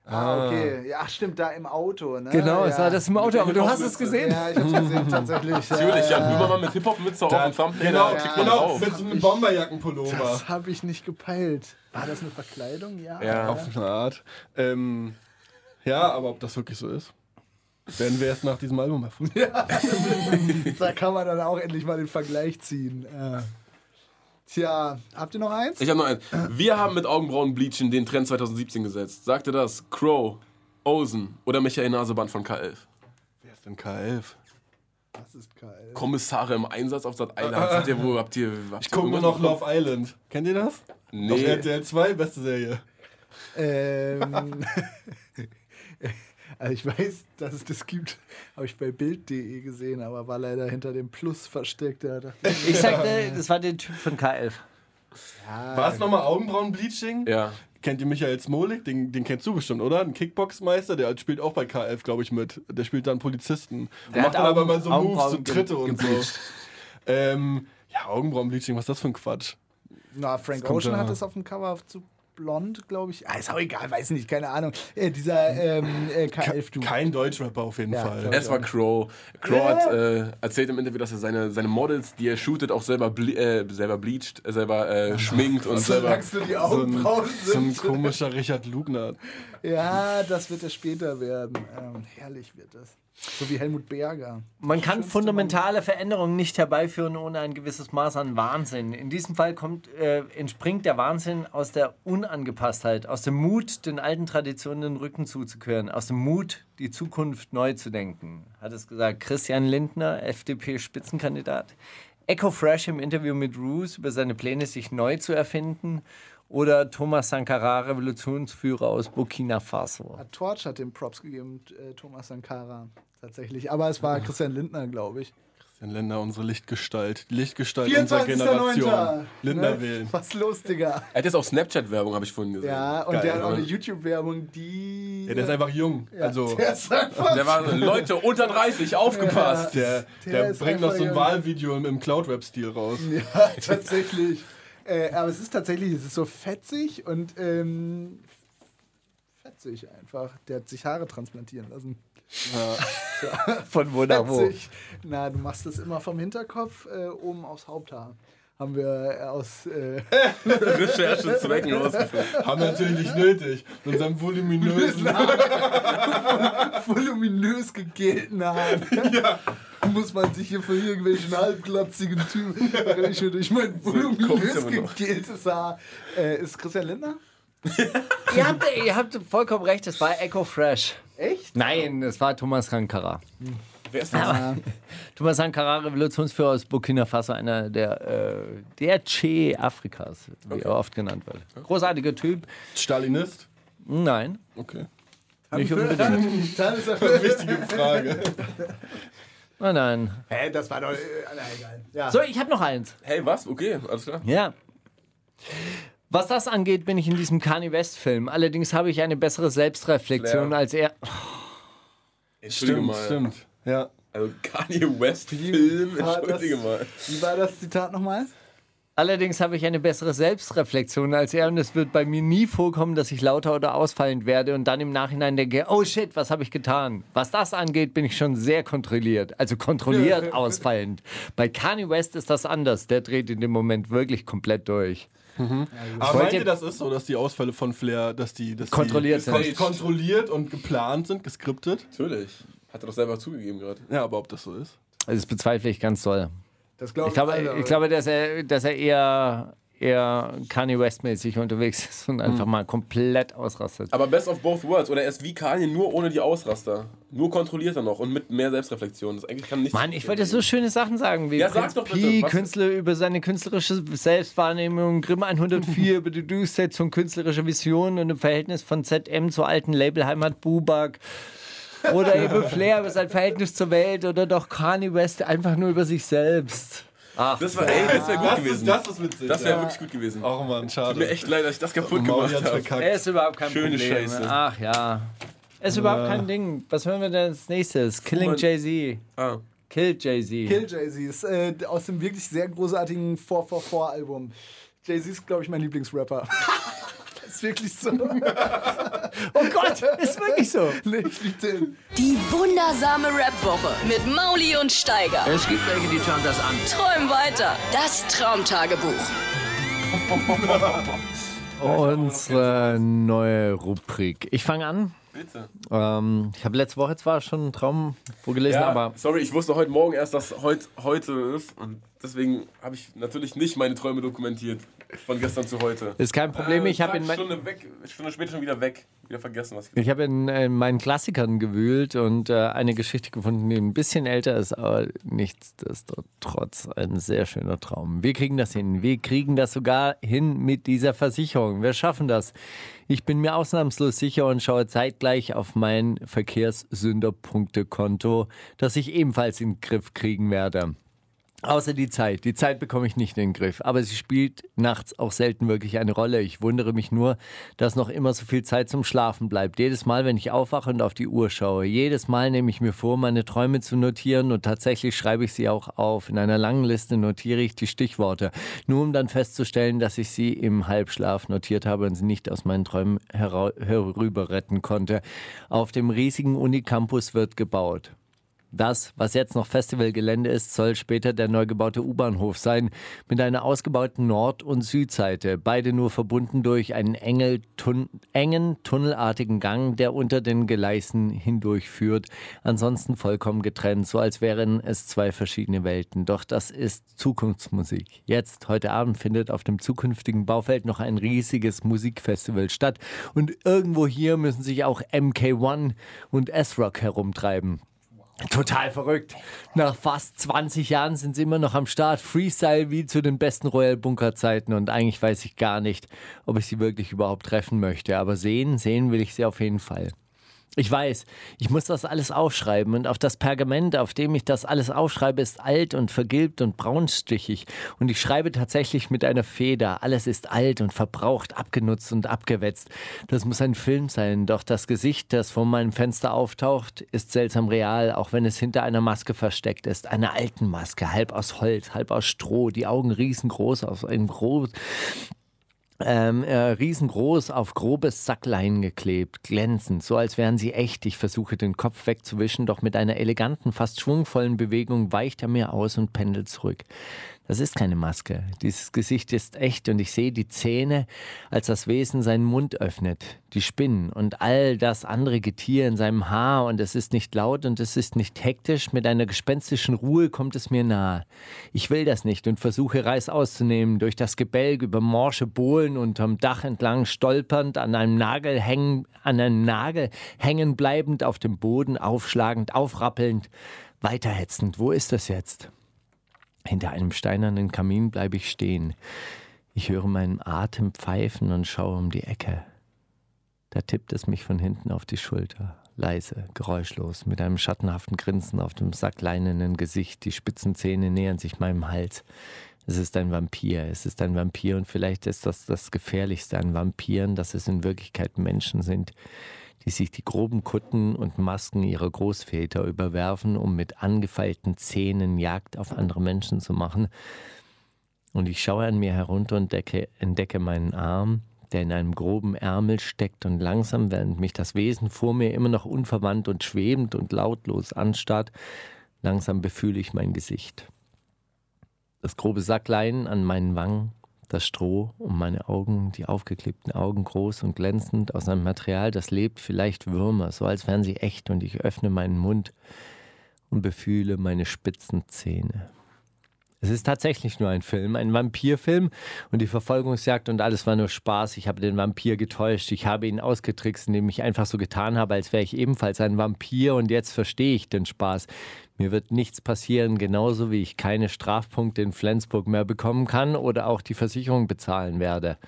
Ah, okay. Ja, stimmt, da im Auto, ne? Genau, es ja. war das im Auto, aber du hast es gesehen. Ja, ich hab's gesehen, tatsächlich. Natürlich, ja, ja, Böhmermann mit Hip-Hop-Mütze auf dem Thumbnail. Genau, man genau mit so einem Bomberjackenpullover. Das habe ich nicht gepeilt. War das eine Verkleidung? Ja. Ja. Auf eine Art. Ähm, ja, aber ob das wirklich so ist, werden wir erst nach diesem Album erfahren. Da kann man dann auch endlich mal den Vergleich ziehen. Ja. Tja, habt ihr noch eins? Ich habe noch eins. Wir haben mit Augenbrauenbleachen den Trend 2017 gesetzt. Sagte das Crow, Ozen oder Michael Naseband von K11? Wer ist denn K11? Das ist geil. Kommissare im Einsatz auf Sat 1. Habt ihr wo? Habt ihr, habt Ich gucke nur noch Love Island. Kennt ihr das? Auf Nee. RTL 2, beste Serie. Ähm, Also ich weiß, dass es das gibt, habe ich bei Bild.de gesehen, aber war leider hinter dem Plus versteckt. Ich, Ich sagte, das war der Typ von K11. War es nochmal Augenbrauenbleaching? Ja. Kennt ihr Michael Smolik? Den, den kennst du bestimmt, oder? Ein Kickboxmeister, der spielt auch bei K11, glaube ich, mit. Der spielt dann Polizisten. Und Der macht dann aber mal so Moves, so Augenbrauen Tritte und so. Ähm, ja, Augenbrauenbleaching, was ist das für ein Quatsch? Na, Frank Ocean da- hat es auf dem Cover zu blond, glaube ich. Ah, ist auch egal, weiß nicht, keine Ahnung. Äh, dieser ähm, äh, K11-Du. Kein Deutschrapper auf jeden Ja, Fall. Es war Crow. Crow hat äh, erzählt im Interview, dass er seine, seine Models, die er shootet, auch selber, ble äh, selber bleacht, äh, selber äh, schminkt und selber. Du, die So ein, so ein komischer Richard Lugner. Ja, das wird es später werden. Ähm, herrlich wird das. So wie Helmut Berger. Man kann fundamentale Veränderungen nicht herbeiführen ohne ein gewisses Maß an Wahnsinn. In diesem Fall kommt, äh, entspringt der Wahnsinn aus der Unangepasstheit, aus dem Mut, den alten Traditionen den Rücken zuzukehren, aus dem Mut, die Zukunft neu zu denken, hat es gesagt Christian Lindner, FDP-Spitzenkandidat. Echo Fresh im Interview mit Roos über seine Pläne, sich neu zu erfinden. Oder Thomas Sankara, Revolutionsführer aus Burkina Faso. Hat Torch hat den Props gegeben, äh, Thomas Sankara. Tatsächlich. Aber es war Ah. Christian Lindner, glaube ich. Christian Lindner, unsere Lichtgestalt. Die Lichtgestalt unserer 24.09. Generation. Lindner Ne? wählen. Was los, Digga? Er hat jetzt auch Snapchat-Werbung, habe ich vorhin gesehen. Ja, und Geil, der hat auch oder? eine YouTube-Werbung, die. Ja, der ist einfach jung. Ja, Also, der ist einfach. Der war so, Leute unter 30, aufgepasst. der, der der ist bringt noch so ein jung. Wahlvideo im, im Cloud-Rap-Stil raus. Ja, tatsächlich. Äh, aber es ist tatsächlich, es ist so fetzig und ähm, fetzig einfach. Der hat sich Haare transplantieren lassen. Von wo nach wo? Fetzig. Na, du machst das immer vom Hinterkopf äh, oben aufs Haupthaar. Haben wir äh, aus. Äh, Recherchezwecken rausgefunden. Haben wir natürlich nicht nötig. Mit unserem voluminösen. voluminös gegelten Haaren. Muss man sich hier von irgendwelchen halbglatzigen Typen wenn ich hier durch mein voluminös aber gegeltes Haar. Äh, ist Christian Lindner? Ihr habt, ihr habt vollkommen recht, es war Echo Fresh. Echt? Nein, es war Thomas Sankara. Wer ist das? Thomas Sankara, Revolutionsführer aus Burkina Faso, einer der, äh, der Che Afrikas, wie er oft genannt wird. Großartiger Typ. Stalinist? Nein, Okay. nicht unbedingt. Dann ist er Wichtige Frage. Nein, nein. Hä, das war doch. Äh, na, egal. Ja. So, ich habe noch eins. Hey, was? Okay, alles klar. Ja. Was das angeht, bin ich in diesem Kanye West-Film. Allerdings habe ich eine bessere Selbstreflexion Flair. als er. Entschuldige Stimmt, mal. stimmt. Ja. Also Kanye West Film, war entschuldige das? mal. Wie war das Zitat nochmal? Allerdings habe ich eine bessere Selbstreflexion als er und es wird bei mir nie vorkommen, dass ich lauter oder ausfallend werde und dann im Nachhinein denke, oh shit, was habe ich getan? Was das angeht, bin ich schon sehr kontrolliert, also kontrolliert ausfallend. Bei Kanye West ist das anders, der dreht in dem Moment wirklich komplett durch. Aber wollte- meint ihr, das ist so, dass die Ausfälle von Flair, dass die, dass Kontrolliert die sind. kontrolliert und geplant sind, geskriptet? Natürlich. Hat er doch selber zugegeben gerade. Ja, aber ob das so ist? Also das bezweifle ich ganz doll. Das glaub Ich glaube, alle, ich glaube dass, er, dass er eher, eher Kanye West-mäßig unterwegs ist und einfach mal komplett ausrastet. Aber best of both worlds. Oder er ist wie Kanye, nur ohne die Ausraster. Nur kontrolliert er noch und mit mehr Selbstreflexion. Das eigentlich kann nicht. Mann, ich wollte so schöne Sachen sagen, wie Ja, sag's doch bitte. Künstler über seine künstlerische Selbstwahrnehmung, Grimm 104 über die Durchsetzung künstlerischer Visionen und im Verhältnis von ZM zur alten Labelheimat Bubak. Oder eben Flair über sein Verhältnis zur Welt oder doch Kanye West einfach nur über sich selbst. Ach, Das war, ey, das wäre gut Das gewesen. ist, das ist witzig. das wäre ja. wirklich gut gewesen. Ach man, schade. Mir echt leid, dass ich das kaputt Mauli gemacht habe. er ist überhaupt kein Schöne Problem. Scheiße. Ach ja. Es ist überhaupt kein Ding. Was hören wir denn als nächstes? Killing Jay-Z. Ah. Kill Jay-Z. Kill Jay-Z ist äh, aus dem wirklich sehr großartigen 444-Album. Jay-Z ist, glaube ich, mein Lieblingsrapper. ist wirklich so. Oh Gott, ist wirklich so. Die wundersame Rap-Woche mit Mauli und Steiger. Es gibt welche, die schauen das an. Träum weiter. Das Traumtagebuch. Unsere neue Rubrik. Ich fange an. Bitte. Ähm, ich habe letzte Woche zwar schon einen Traum vorgelesen, Ja, aber sorry, ich wusste heute Morgen erst, dass heut, heute ist. Und deswegen habe ich natürlich nicht meine Träume dokumentiert. Von gestern zu heute. Ist kein Problem, ich habe in Stunde, weg, Stunde später schon wieder weg. Wieder vergessen, was ich Ich habe in, in meinen Klassikern gewühlt und äh, eine Geschichte gefunden, die ein bisschen älter ist, aber nichtsdestotrotz ein sehr schöner Traum. Wir kriegen das hin. Wir kriegen das sogar hin mit dieser Versicherung. Wir schaffen das. Ich bin mir ausnahmslos sicher und schaue zeitgleich auf mein Verkehrssünderpunktekonto, das ich ebenfalls in den Griff kriegen werde. Außer die Zeit. Die Zeit bekomme ich nicht in den Griff. Aber sie spielt nachts auch selten wirklich eine Rolle. Ich wundere mich nur, dass noch immer so viel Zeit zum Schlafen bleibt. Jedes Mal, wenn ich aufwache und auf die Uhr schaue, jedes Mal nehme ich mir vor, meine Träume zu notieren und tatsächlich schreibe ich sie auch auf. In einer langen Liste notiere ich die Stichworte, nur um dann festzustellen, dass ich sie im Halbschlaf notiert habe und sie nicht aus meinen Träumen herüber retten konnte. Auf dem riesigen Unicampus wird gebaut. Das, was jetzt noch Festivalgelände ist, soll später der neu gebaute U-Bahnhof sein, mit einer ausgebauten Nord- und Südseite, beide nur verbunden durch einen tun engen, tunnelartigen Gang, der unter den Gleisen hindurchführt, ansonsten vollkommen getrennt, so als wären es zwei verschiedene Welten. Doch das ist Zukunftsmusik. Jetzt, heute Abend, findet auf dem zukünftigen Baufeld noch ein riesiges Musikfestival statt und irgendwo hier müssen sich auch MK1 und S-Rock herumtreiben. Total verrückt. Nach fast 20 Jahren sind sie immer noch am Start. Freestyle wie zu den besten Royal Bunker Zeiten und eigentlich weiß ich gar nicht, ob ich sie wirklich überhaupt treffen möchte. Aber sehen, sehen will ich sie auf jeden Fall. Ich weiß, ich muss das alles aufschreiben und auf das Pergament, auf dem ich das alles aufschreibe, ist alt und vergilbt und braunstichig. Und ich schreibe tatsächlich mit einer Feder. Alles ist alt und verbraucht, abgenutzt und abgewetzt. Das muss ein Film sein, doch das Gesicht, das vor meinem Fenster auftaucht, ist seltsam real, auch wenn es hinter einer Maske versteckt ist. Einer alten Maske, halb aus Holz, halb aus Stroh, die Augen riesengroß, aus einem groß ähm, äh, riesengroß auf grobes Sacklein geklebt, glänzend, so als wären sie echt. Ich versuche den Kopf wegzuwischen, doch mit einer eleganten, fast schwungvollen Bewegung weicht er mir aus und pendelt zurück. Das ist keine Maske. Dieses Gesicht ist echt und ich sehe die Zähne, als das Wesen seinen Mund öffnet, die Spinnen und all das andere Getier in seinem Haar und es ist nicht laut und es ist nicht hektisch. Mit einer gespenstischen Ruhe kommt es mir nahe. Ich will das nicht und versuche Reis auszunehmen, durch das Gebälk über morsche Bohlen unterm Dach entlang stolpernd, an einem Nagel hängen, an einem Nagel hängen bleibend, auf dem Boden aufschlagend, aufrappelnd, weiterhetzend. Wo ist das jetzt? Hinter einem steinernen Kamin bleibe ich stehen. Ich höre meinen Atem pfeifen und schaue um die Ecke. Da tippt es mich von hinten auf die Schulter, leise, geräuschlos, mit einem schattenhaften Grinsen auf dem sackleinenen Gesicht. Die spitzen Zähne nähern sich meinem Hals. Es ist ein Vampir, es ist ein Vampir und vielleicht ist das das Gefährlichste an Vampiren, dass es in Wirklichkeit Menschen sind, die sich die groben Kutten und Masken ihrer Großväter überwerfen, um mit angefeilten Zähnen Jagd auf andere Menschen zu machen. Und ich schaue an mir herunter und decke, entdecke meinen Arm, der in einem groben Ärmel steckt und langsam, während mich das Wesen vor mir immer noch unverwandt und schwebend und lautlos anstarrt, langsam befühle ich mein Gesicht. Das grobe Sacklein an meinen Wangen, das Stroh um meine Augen, die aufgeklebten Augen groß und glänzend aus einem Material, das lebt, vielleicht Würmer, so als wären sie echt, und ich öffne meinen Mund und befühle meine spitzen Zähne. Es ist tatsächlich nur ein Film, ein Vampirfilm und die Verfolgungsjagd und alles war nur Spaß. Ich habe den Vampir getäuscht, ich habe ihn ausgetrickst, indem ich einfach so getan habe, als wäre ich ebenfalls ein Vampir und jetzt verstehe ich den Spaß. Mir wird nichts passieren, genauso wie ich keine Strafpunkte in Flensburg mehr bekommen kann oder auch die Versicherung bezahlen werde.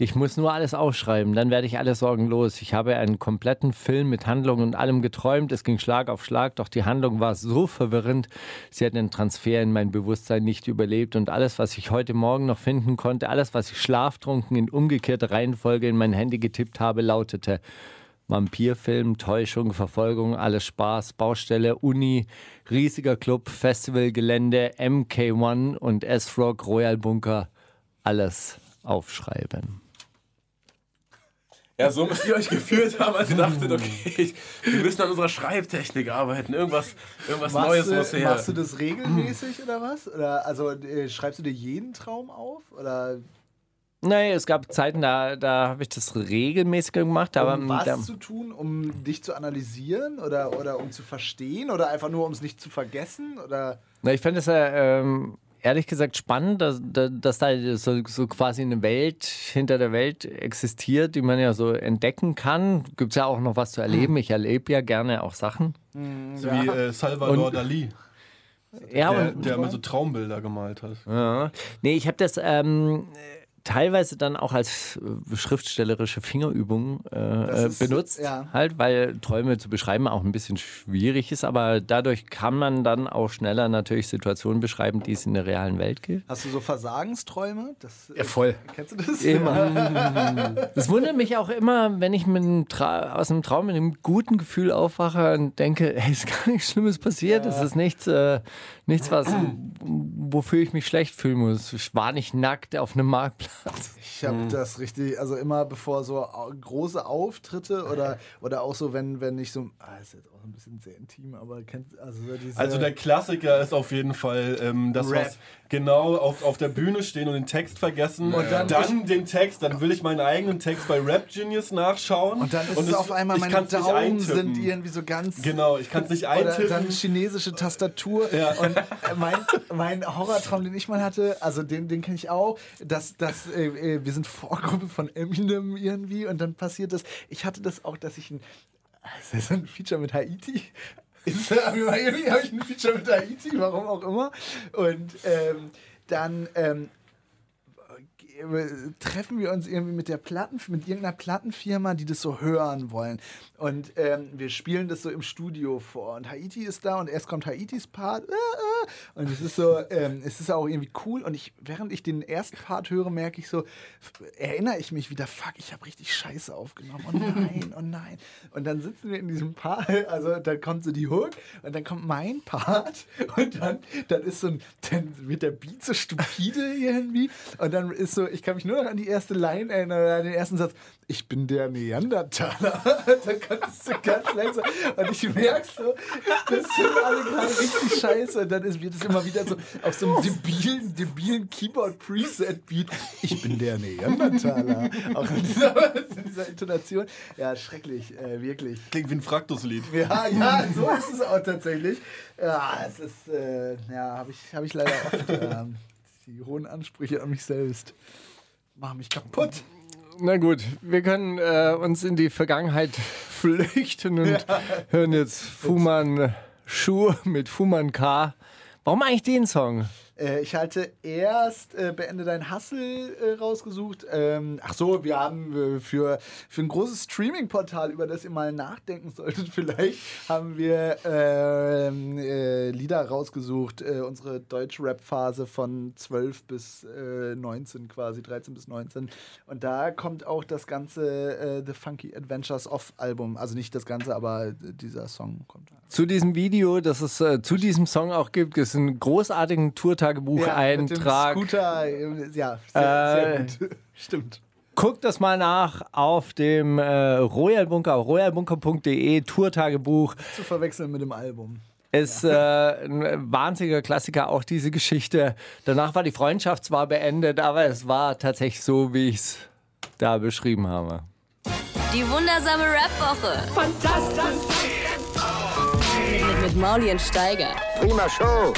Ich muss nur alles aufschreiben, dann werde ich alle Sorgen los. Ich habe einen kompletten Film mit Handlung und allem geträumt. Es ging Schlag auf Schlag, doch die Handlung war so verwirrend. Sie hat den Transfer in mein Bewusstsein nicht überlebt und alles, was ich heute Morgen noch finden konnte, alles, was ich schlaftrunken in umgekehrter Reihenfolge in mein Handy getippt habe, lautete Vampirfilm, Täuschung, Verfolgung, alles Spaß, Baustelle, Uni, riesiger Club, Festivalgelände, MK1 und S-Rock, Royal Bunker, alles aufschreiben. Ja, so müsst ihr euch gefühlt haben, als ihr dachtet, okay, wir müssen an unserer Schreibtechnik arbeiten. Irgendwas, irgendwas machst Neues du, muss her. Machst du das regelmäßig oder was? Oder also äh, schreibst du dir jeden Traum auf? Oder Nein, es gab Zeiten, da, da habe ich das regelmäßig gemacht. Aber um was da, zu tun, um dich zu analysieren oder, oder um zu verstehen oder einfach nur um es nicht zu vergessen? Oder na, ich fände es ja, ähm, ehrlich gesagt spannend, dass, dass da so, so, quasi eine Welt hinter der Welt existiert, die man ja so entdecken kann. Gibt es ja auch noch was zu erleben. Ich erlebe ja gerne auch Sachen. So wie äh, Salvador Und- Dali, Ja, der, und, der immer so Traumbilder gemalt hat. ja. Nee, ich habe das ähm, teilweise dann auch als äh, schriftstellerische Fingerübung äh, ist- benutzt, ja. halt, weil Träume zu beschreiben auch ein bisschen schwierig ist, aber dadurch kann man dann auch schneller natürlich Situationen beschreiben, die es in der realen Welt gibt. Hast du so Versagensträume? Das, äh, voll. Kennst du das? Immer. Das wundert mich auch immer, wenn ich mit einem Tra aus einem Traum mit einem guten Gefühl aufwache und denke, hey, ist gar nichts Schlimmes passiert. Es ist nichts, äh, nichts was, wofür ich mich schlecht fühlen muss. Ich war nicht nackt auf einem Marktplatz. Ich habe das richtig, also immer bevor so große Auftritte oder, oder auch so, wenn, wenn ich so, ah, ist jetzt ein bisschen sehr intim, aber kennt, also Also der Klassiker ist auf jeden Fall ähm, das, Rap. was genau auf, auf der Bühne stehen und den Text vergessen. Und dann- dann, den Text, dann will ich meinen eigenen Text bei Rap Genius nachschauen. und dann ist es auf einmal, meine Daumen eintippen. sind irgendwie so ganz Genau, ich kann es nicht Oder eintippen. dann chinesische Tastatur. Ja. Und äh, mein, mein Horrortraum, den ich mal hatte, also den, den kenne ich auch, dass, dass äh, äh, wir sind Vorgruppe von Eminem irgendwie und dann passiert das. Ich hatte das auch, dass ich ein, das ist ein Feature mit Haiti. Ist, irgendwie habe ich ein Feature mit Haiti, warum auch immer. Und ähm, dann ähm, äh, treffen wir uns irgendwie mit der Platten, mit irgendeiner Plattenfirma, die das so hören wollen. Und ähm, wir spielen das so im Studio vor. Und Haiti ist da und erst kommt Haitis Part. Äh, äh, und es ist so, ähm, es ist auch irgendwie cool. Und ich, während ich den ersten Part höre, merke ich so, erinnere ich mich wieder, fuck, ich habe richtig Scheiße aufgenommen. Oh nein, oh nein. Und dann sitzen wir in diesem Part, also dann kommt so die Hook und dann kommt mein Part und dann, dann ist so ein, dann wird der Beat so stupide irgendwie und dann ist so, ich kann mich nur noch an die erste Line erinnern, an den ersten Satz, ich bin der Neandertaler. dann kannst du ganz langsam und ich merke so, das sind alle gerade richtig scheiße und dann ist, wird es immer wieder so auf so einem debilen, debilen Keyboard-Preset-Beat, ich bin der Neandertaler. Auch in dieser, in dieser Intonation. Ja, schrecklich, äh, wirklich. Klingt wie ein Fraktuslied. Ja, ja, so ist es auch tatsächlich. Ja, es ist, äh, ja, habe ich, hab ich leider oft. ähm, die hohen Ansprüche an mich selbst machen mich kaputt. Na gut, wir können äh, uns in die Vergangenheit flüchten und hören jetzt Fuman Schuh mit Fuman K. Warum eigentlich den Song? Äh, ich halte erst äh, Beende dein Hassel äh, rausgesucht. Ähm, ach so, wir haben äh, für, für ein großes Streaming-Portal, über das ihr mal nachdenken solltet, vielleicht haben wir ähm, äh, Lieder rausgesucht. Äh, unsere Deutsch-Rap-Phase von 12 bis äh, 19 quasi, 13 bis 19. Und da kommt auch das ganze The Funky Adventures Off-Album. Also nicht das ganze, aber dieser Song kommt. Zu diesem Video, das es zu diesem Song auch gibt, ist ein großartigen Tourtagebuch-Eintrag. Mit dem Scooter, äh, ja, sehr, Äh, sehr gut. Stimmt. Guckt das mal nach auf dem äh, Royal Bunker, royalbunker.de, Tourtagebuch. Zu verwechseln mit dem Album. Ist äh, ein wahnsinniger Klassiker, auch diese Geschichte. Danach war die Freundschaft zwar beendet, aber es war tatsächlich so, wie ich es da beschrieben habe. Die wundersame Rap-Woche. Fantastisch. Mit, mit, mit Mauli und Steiger. Prima Show.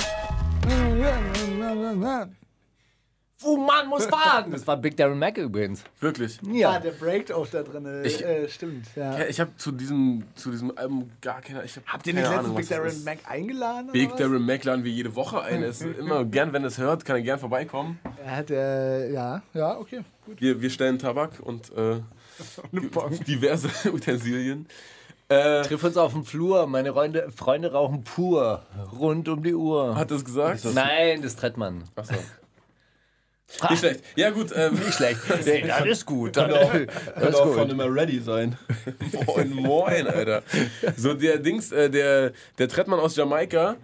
Oh Mann, muss fahren! Das war Big Darren Mac übrigens. Wirklich. Ja. Ah, der breakt auch da drin. Ich- äh, stimmt. Ja. Ja, ich habe zu diesem, zu diesem Album gar keine. Ich hab Habt ihr keine nicht letztens Ahnung, Big was das Darren ist. Mac eingeladen? oder Big was? Darren Mac laden wir jede Woche ein. Er ist immer gern, wenn er es hört, kann er gern vorbeikommen. Er hat, äh, ja, ja, okay. Gut. Wir, wir stellen Tabak und äh, diverse Utensilien. Äh, Triff uns auf dem Flur, meine Freunde, Freunde rauchen pur, rund um die Uhr. hat es gesagt? Nein, das Trettmann. Achso. Nicht schlecht. Ja, gut. Ähm, Nicht schlecht. Nee, das ist gut. Das, Könnte das ist auch von gut. immer ready sein. Moin, moin, Alter. So, der Dings, äh, der, der Trettmann aus Jamaika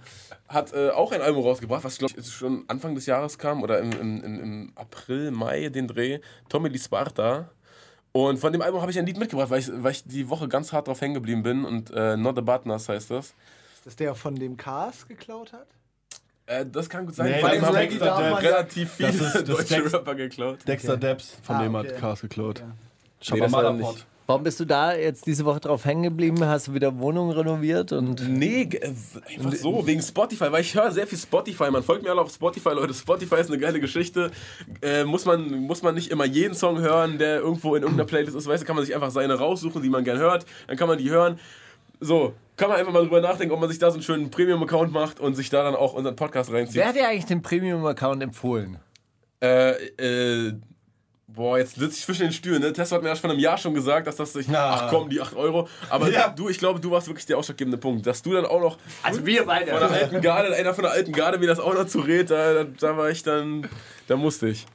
hat äh, auch ein Album rausgebracht, was, glaube ich, schon Anfang des Jahres kam oder im, im, im, im April, Mai, den Dreh. Tommy Lee Sparta. Und von dem Album habe ich ein Lied mitgebracht, weil ich, weil ich die Woche ganz hart drauf hängen geblieben bin. Und äh, Not the Butners heißt das. Dass der von dem Cars geklaut hat? Äh, das kann gut sein. Nee, weil das ist haben Dexter relativ viele Das ist- das deutsche Dex- Rapper geklaut. Dexter Debs, von Ah, dem okay. hat Cars geklaut. Nee, das war Shabba nicht. Malapot. Warum bist du da jetzt diese Woche drauf hängen geblieben? Hast du wieder Wohnungen renoviert? Und Nee, äh, einfach so, wegen Spotify, weil ich höre sehr viel Spotify. Man folgt mir alle auf Spotify, Leute. Spotify ist eine geile Geschichte. Äh, muss, man, muss man nicht immer jeden Song hören, der irgendwo in irgendeiner Playlist ist. Weißt du, kann man sich einfach seine raussuchen, die man gern hört. Dann kann man die hören. So, kann man einfach mal drüber nachdenken, ob man sich da so einen schönen Premium-Account macht und sich da dann auch unseren Podcast reinzieht. wer hat dir eigentlich den Premium-Account empfohlen? Äh, äh, boah, jetzt sitze ich zwischen den Stühlen. Ne? Tesla hat mir erst vor einem Jahr schon gesagt, dass das sich. Ach komm, die 8 Euro. Aber Ja. du, ich glaube, du warst wirklich der ausschlaggebende Punkt. Dass du dann auch noch Also wir von der beide. alten Garde, einer von der alten Garde mir das auch noch zurät, da, da, da war ich dann. Da musste ich.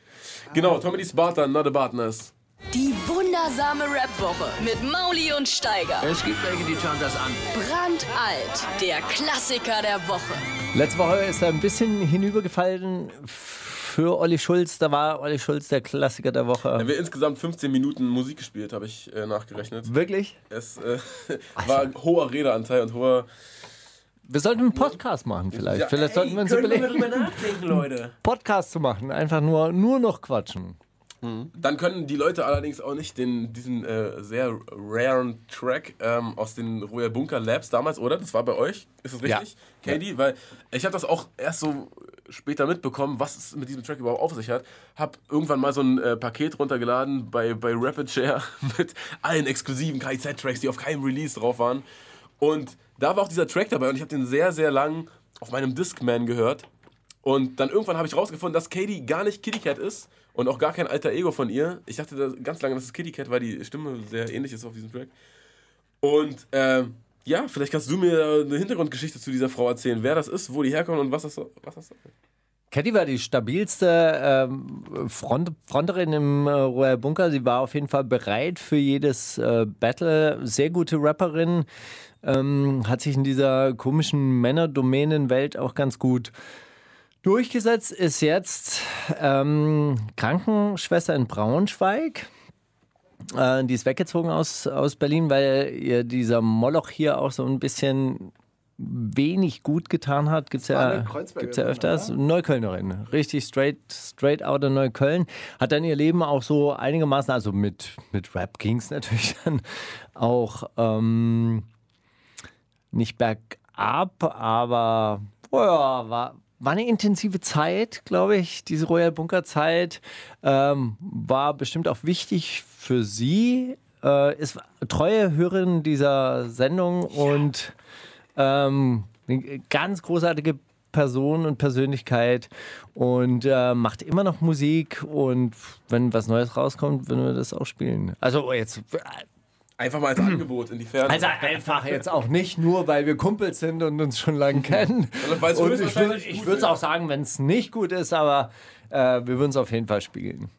Genau, Tommy Spartan, not a Bartness. Die wundersame Rap-Woche mit Mauli und Steiger. Es gibt welche, die schauen das an. Brandalt, der Klassiker der Woche. Letzte Woche ist er ein bisschen hinübergefallen für Olli Schulz. Da war Olli Schulz der Klassiker der Da Woche. haben wir insgesamt 15 Minuten Musik gespielt, habe ich äh, nachgerechnet. Wirklich? Es äh, war hoher Redeanteil und hoher. Wir sollten einen Podcast machen vielleicht. Ja, vielleicht sollten wir uns können überlegen, drüber nachdenken, Leute. Podcast zu machen. Einfach nur, nur noch quatschen. Dann können die Leute allerdings auch nicht den, diesen äh, sehr raren Track ähm, aus den Royal Bunker Labs damals, oder? Das war bei euch, ist das richtig? Katie? Weil ich habe das auch erst so später mitbekommen, was es mit diesem Track überhaupt auf sich hat. Hab irgendwann mal so ein äh, Paket runtergeladen bei, bei Rapid Share mit allen exklusiven KIZ-Tracks, die auf keinem Release drauf waren. Und da war auch dieser Track dabei und ich habe den sehr, sehr lang auf meinem Discman gehört. Und dann irgendwann habe ich rausgefunden, dass Katie gar nicht Kitty Cat ist und auch gar kein alter Ego von ihr. Ich dachte da ganz lange, dass es Kitty Cat, weil die Stimme sehr ähnlich ist auf diesem Track. Und ähm, ja, vielleicht kannst du mir eine Hintergrundgeschichte zu dieser Frau erzählen, wer das ist, wo die herkommt und was das, was das soll. Catty war die stabilste ähm, Front Fronterin im äh, Royal Bunker. Sie war auf jeden Fall bereit für jedes äh, Battle. Sehr gute Rapperin. Ähm, hat sich in dieser komischen Männerdomänenwelt auch ganz gut durchgesetzt. Ist jetzt ähm, Krankenschwester in Braunschweig. Äh, die ist weggezogen aus, aus Berlin, weil ihr dieser Moloch hier auch so ein bisschen wenig gut getan hat. Gibt es ja, gibt's ja öfters. Neuköllnerin. Richtig straight, straight out of Neukölln. Hat dann ihr Leben auch so einigermaßen, also mit, mit Rap ging es natürlich dann auch ähm, nicht bergab, aber oh ja, war, war eine intensive Zeit, glaube ich. Diese Royal Bunker Zeit ähm, war bestimmt auch wichtig für sie. Äh, ist treue Hörerin dieser Sendung und ähm, eine ganz großartige Person und Persönlichkeit und äh, macht immer noch Musik und wenn was Neues rauskommt, würden wir das auch spielen. Also jetzt Einfach mal als Angebot in die Ferne. also einfach jetzt auch nicht nur, weil wir Kumpels sind und uns schon lange kennen. Sondern weil es Und ich würde ich es auch sagen, wenn es nicht gut ist, aber äh, wir würden es auf jeden Fall spielen.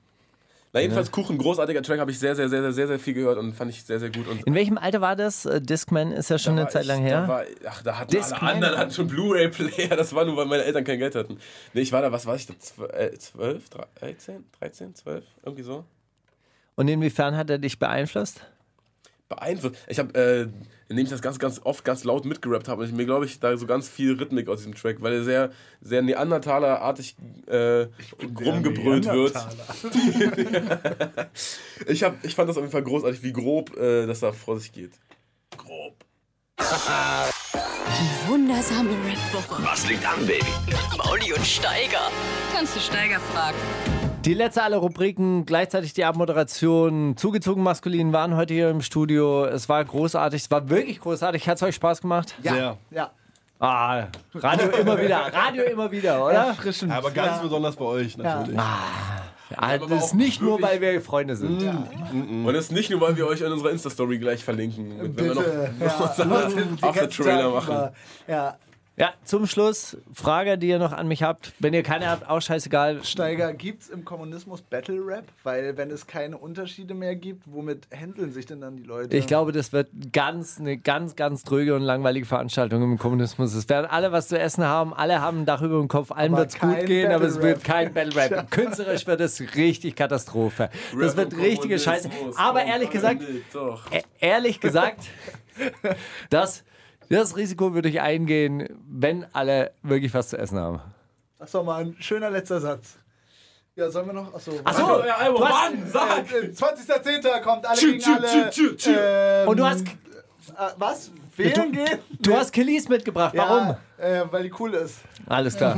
Na, jedenfalls Kuchen, großartiger Track, habe ich sehr, sehr, sehr, sehr, sehr, sehr viel gehört und fand ich sehr, sehr gut. Und In welchem Alter war das? Äh, Discman ist ja schon Da eine Zeit ich- lang Da her. war, ach, da hatten Discman? alle anderen hatten schon Blu-ray-Player. Das war nur, weil meine Eltern kein Geld hatten. Nee, ich war da, was war ich da? Zw- äh, 12, 13, 13, 12? Irgendwie so. Und inwiefern hat er dich beeinflusst? Beeinflusst. Ich habe, äh, indem ich das ganz, ganz oft ganz laut mitgerappt habe, ich mir, glaube ich, da so ganz viel Rhythmik aus diesem Track, weil er sehr, sehr Neandertaler-artig äh, rumgebrüllt wird. ich, hab, ich fand das auf jeden Fall großartig, wie grob äh, das da vor sich geht. Grob. Die wundersame Rap-Woche. Was liegt an, Baby? Mauli und Steiger. Kannst du Steiger fragen? Die letzte aller Rubriken, gleichzeitig die Abmoderation. Zugezogen maskulin waren heute hier im Studio. Es war großartig, es war wirklich großartig. Hat es euch Spaß gemacht? Sehr. Ja. Ah, Radio immer wieder, Radio immer wieder, oder? Erfrischend. Aber ganz ja. besonders bei euch natürlich. Ah, das ist nicht nur, weil wir Freunde sind. Und das ist nicht nur, weil wir euch in unserer Insta-Story gleich verlinken, wenn wir noch, Bitte. noch Ja. After-Trailer machen. Ja, Ja, zum Schluss, Frage, die ihr noch an mich habt. Wenn ihr keine habt, auch scheißegal. Steiger, gibt's im Kommunismus Battle Rap? Weil wenn es keine Unterschiede mehr gibt, womit hänseln sich denn dann die Leute? Ich glaube, das wird ganz, eine ganz, ganz dröge und langweilige Veranstaltung im Kommunismus. Es werden alle was zu essen haben, alle haben ein Dach über dem Kopf, allen wird es gut gehen, aber es wird kein Battle Rap. Künstlerisch wird es richtig Katastrophe. Das wird richtige Scheiße. Aber kommt ehrlich gesagt, e- ehrlich gesagt, das, das Risiko würde ich eingehen, wenn alle wirklich was zu essen haben. Das doch mal ein schöner letzter Satz. Ja, sollen wir noch? Achso. Ach so, Ja, hast- Mann, sag! Äh, 20.10. kommt alle Tschü, gegen tschü, alle. tschü, tschü, tschü. Ähm, Und du hast, äh, was? Wählen gehen? du hast Killis mitgebracht. Warum? Ja, äh, weil die cool ist. Alles klar.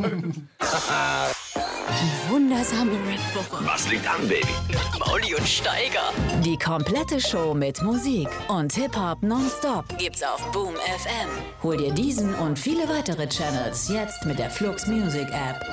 Wundersame Rap-Woche. Was liegt an, Baby? Mauli und Steiger. Die komplette Show mit Musik und Hip-Hop nonstop Gibt's auf Boom FM. Hol dir diesen und viele weitere Channels jetzt mit der Flux Music App.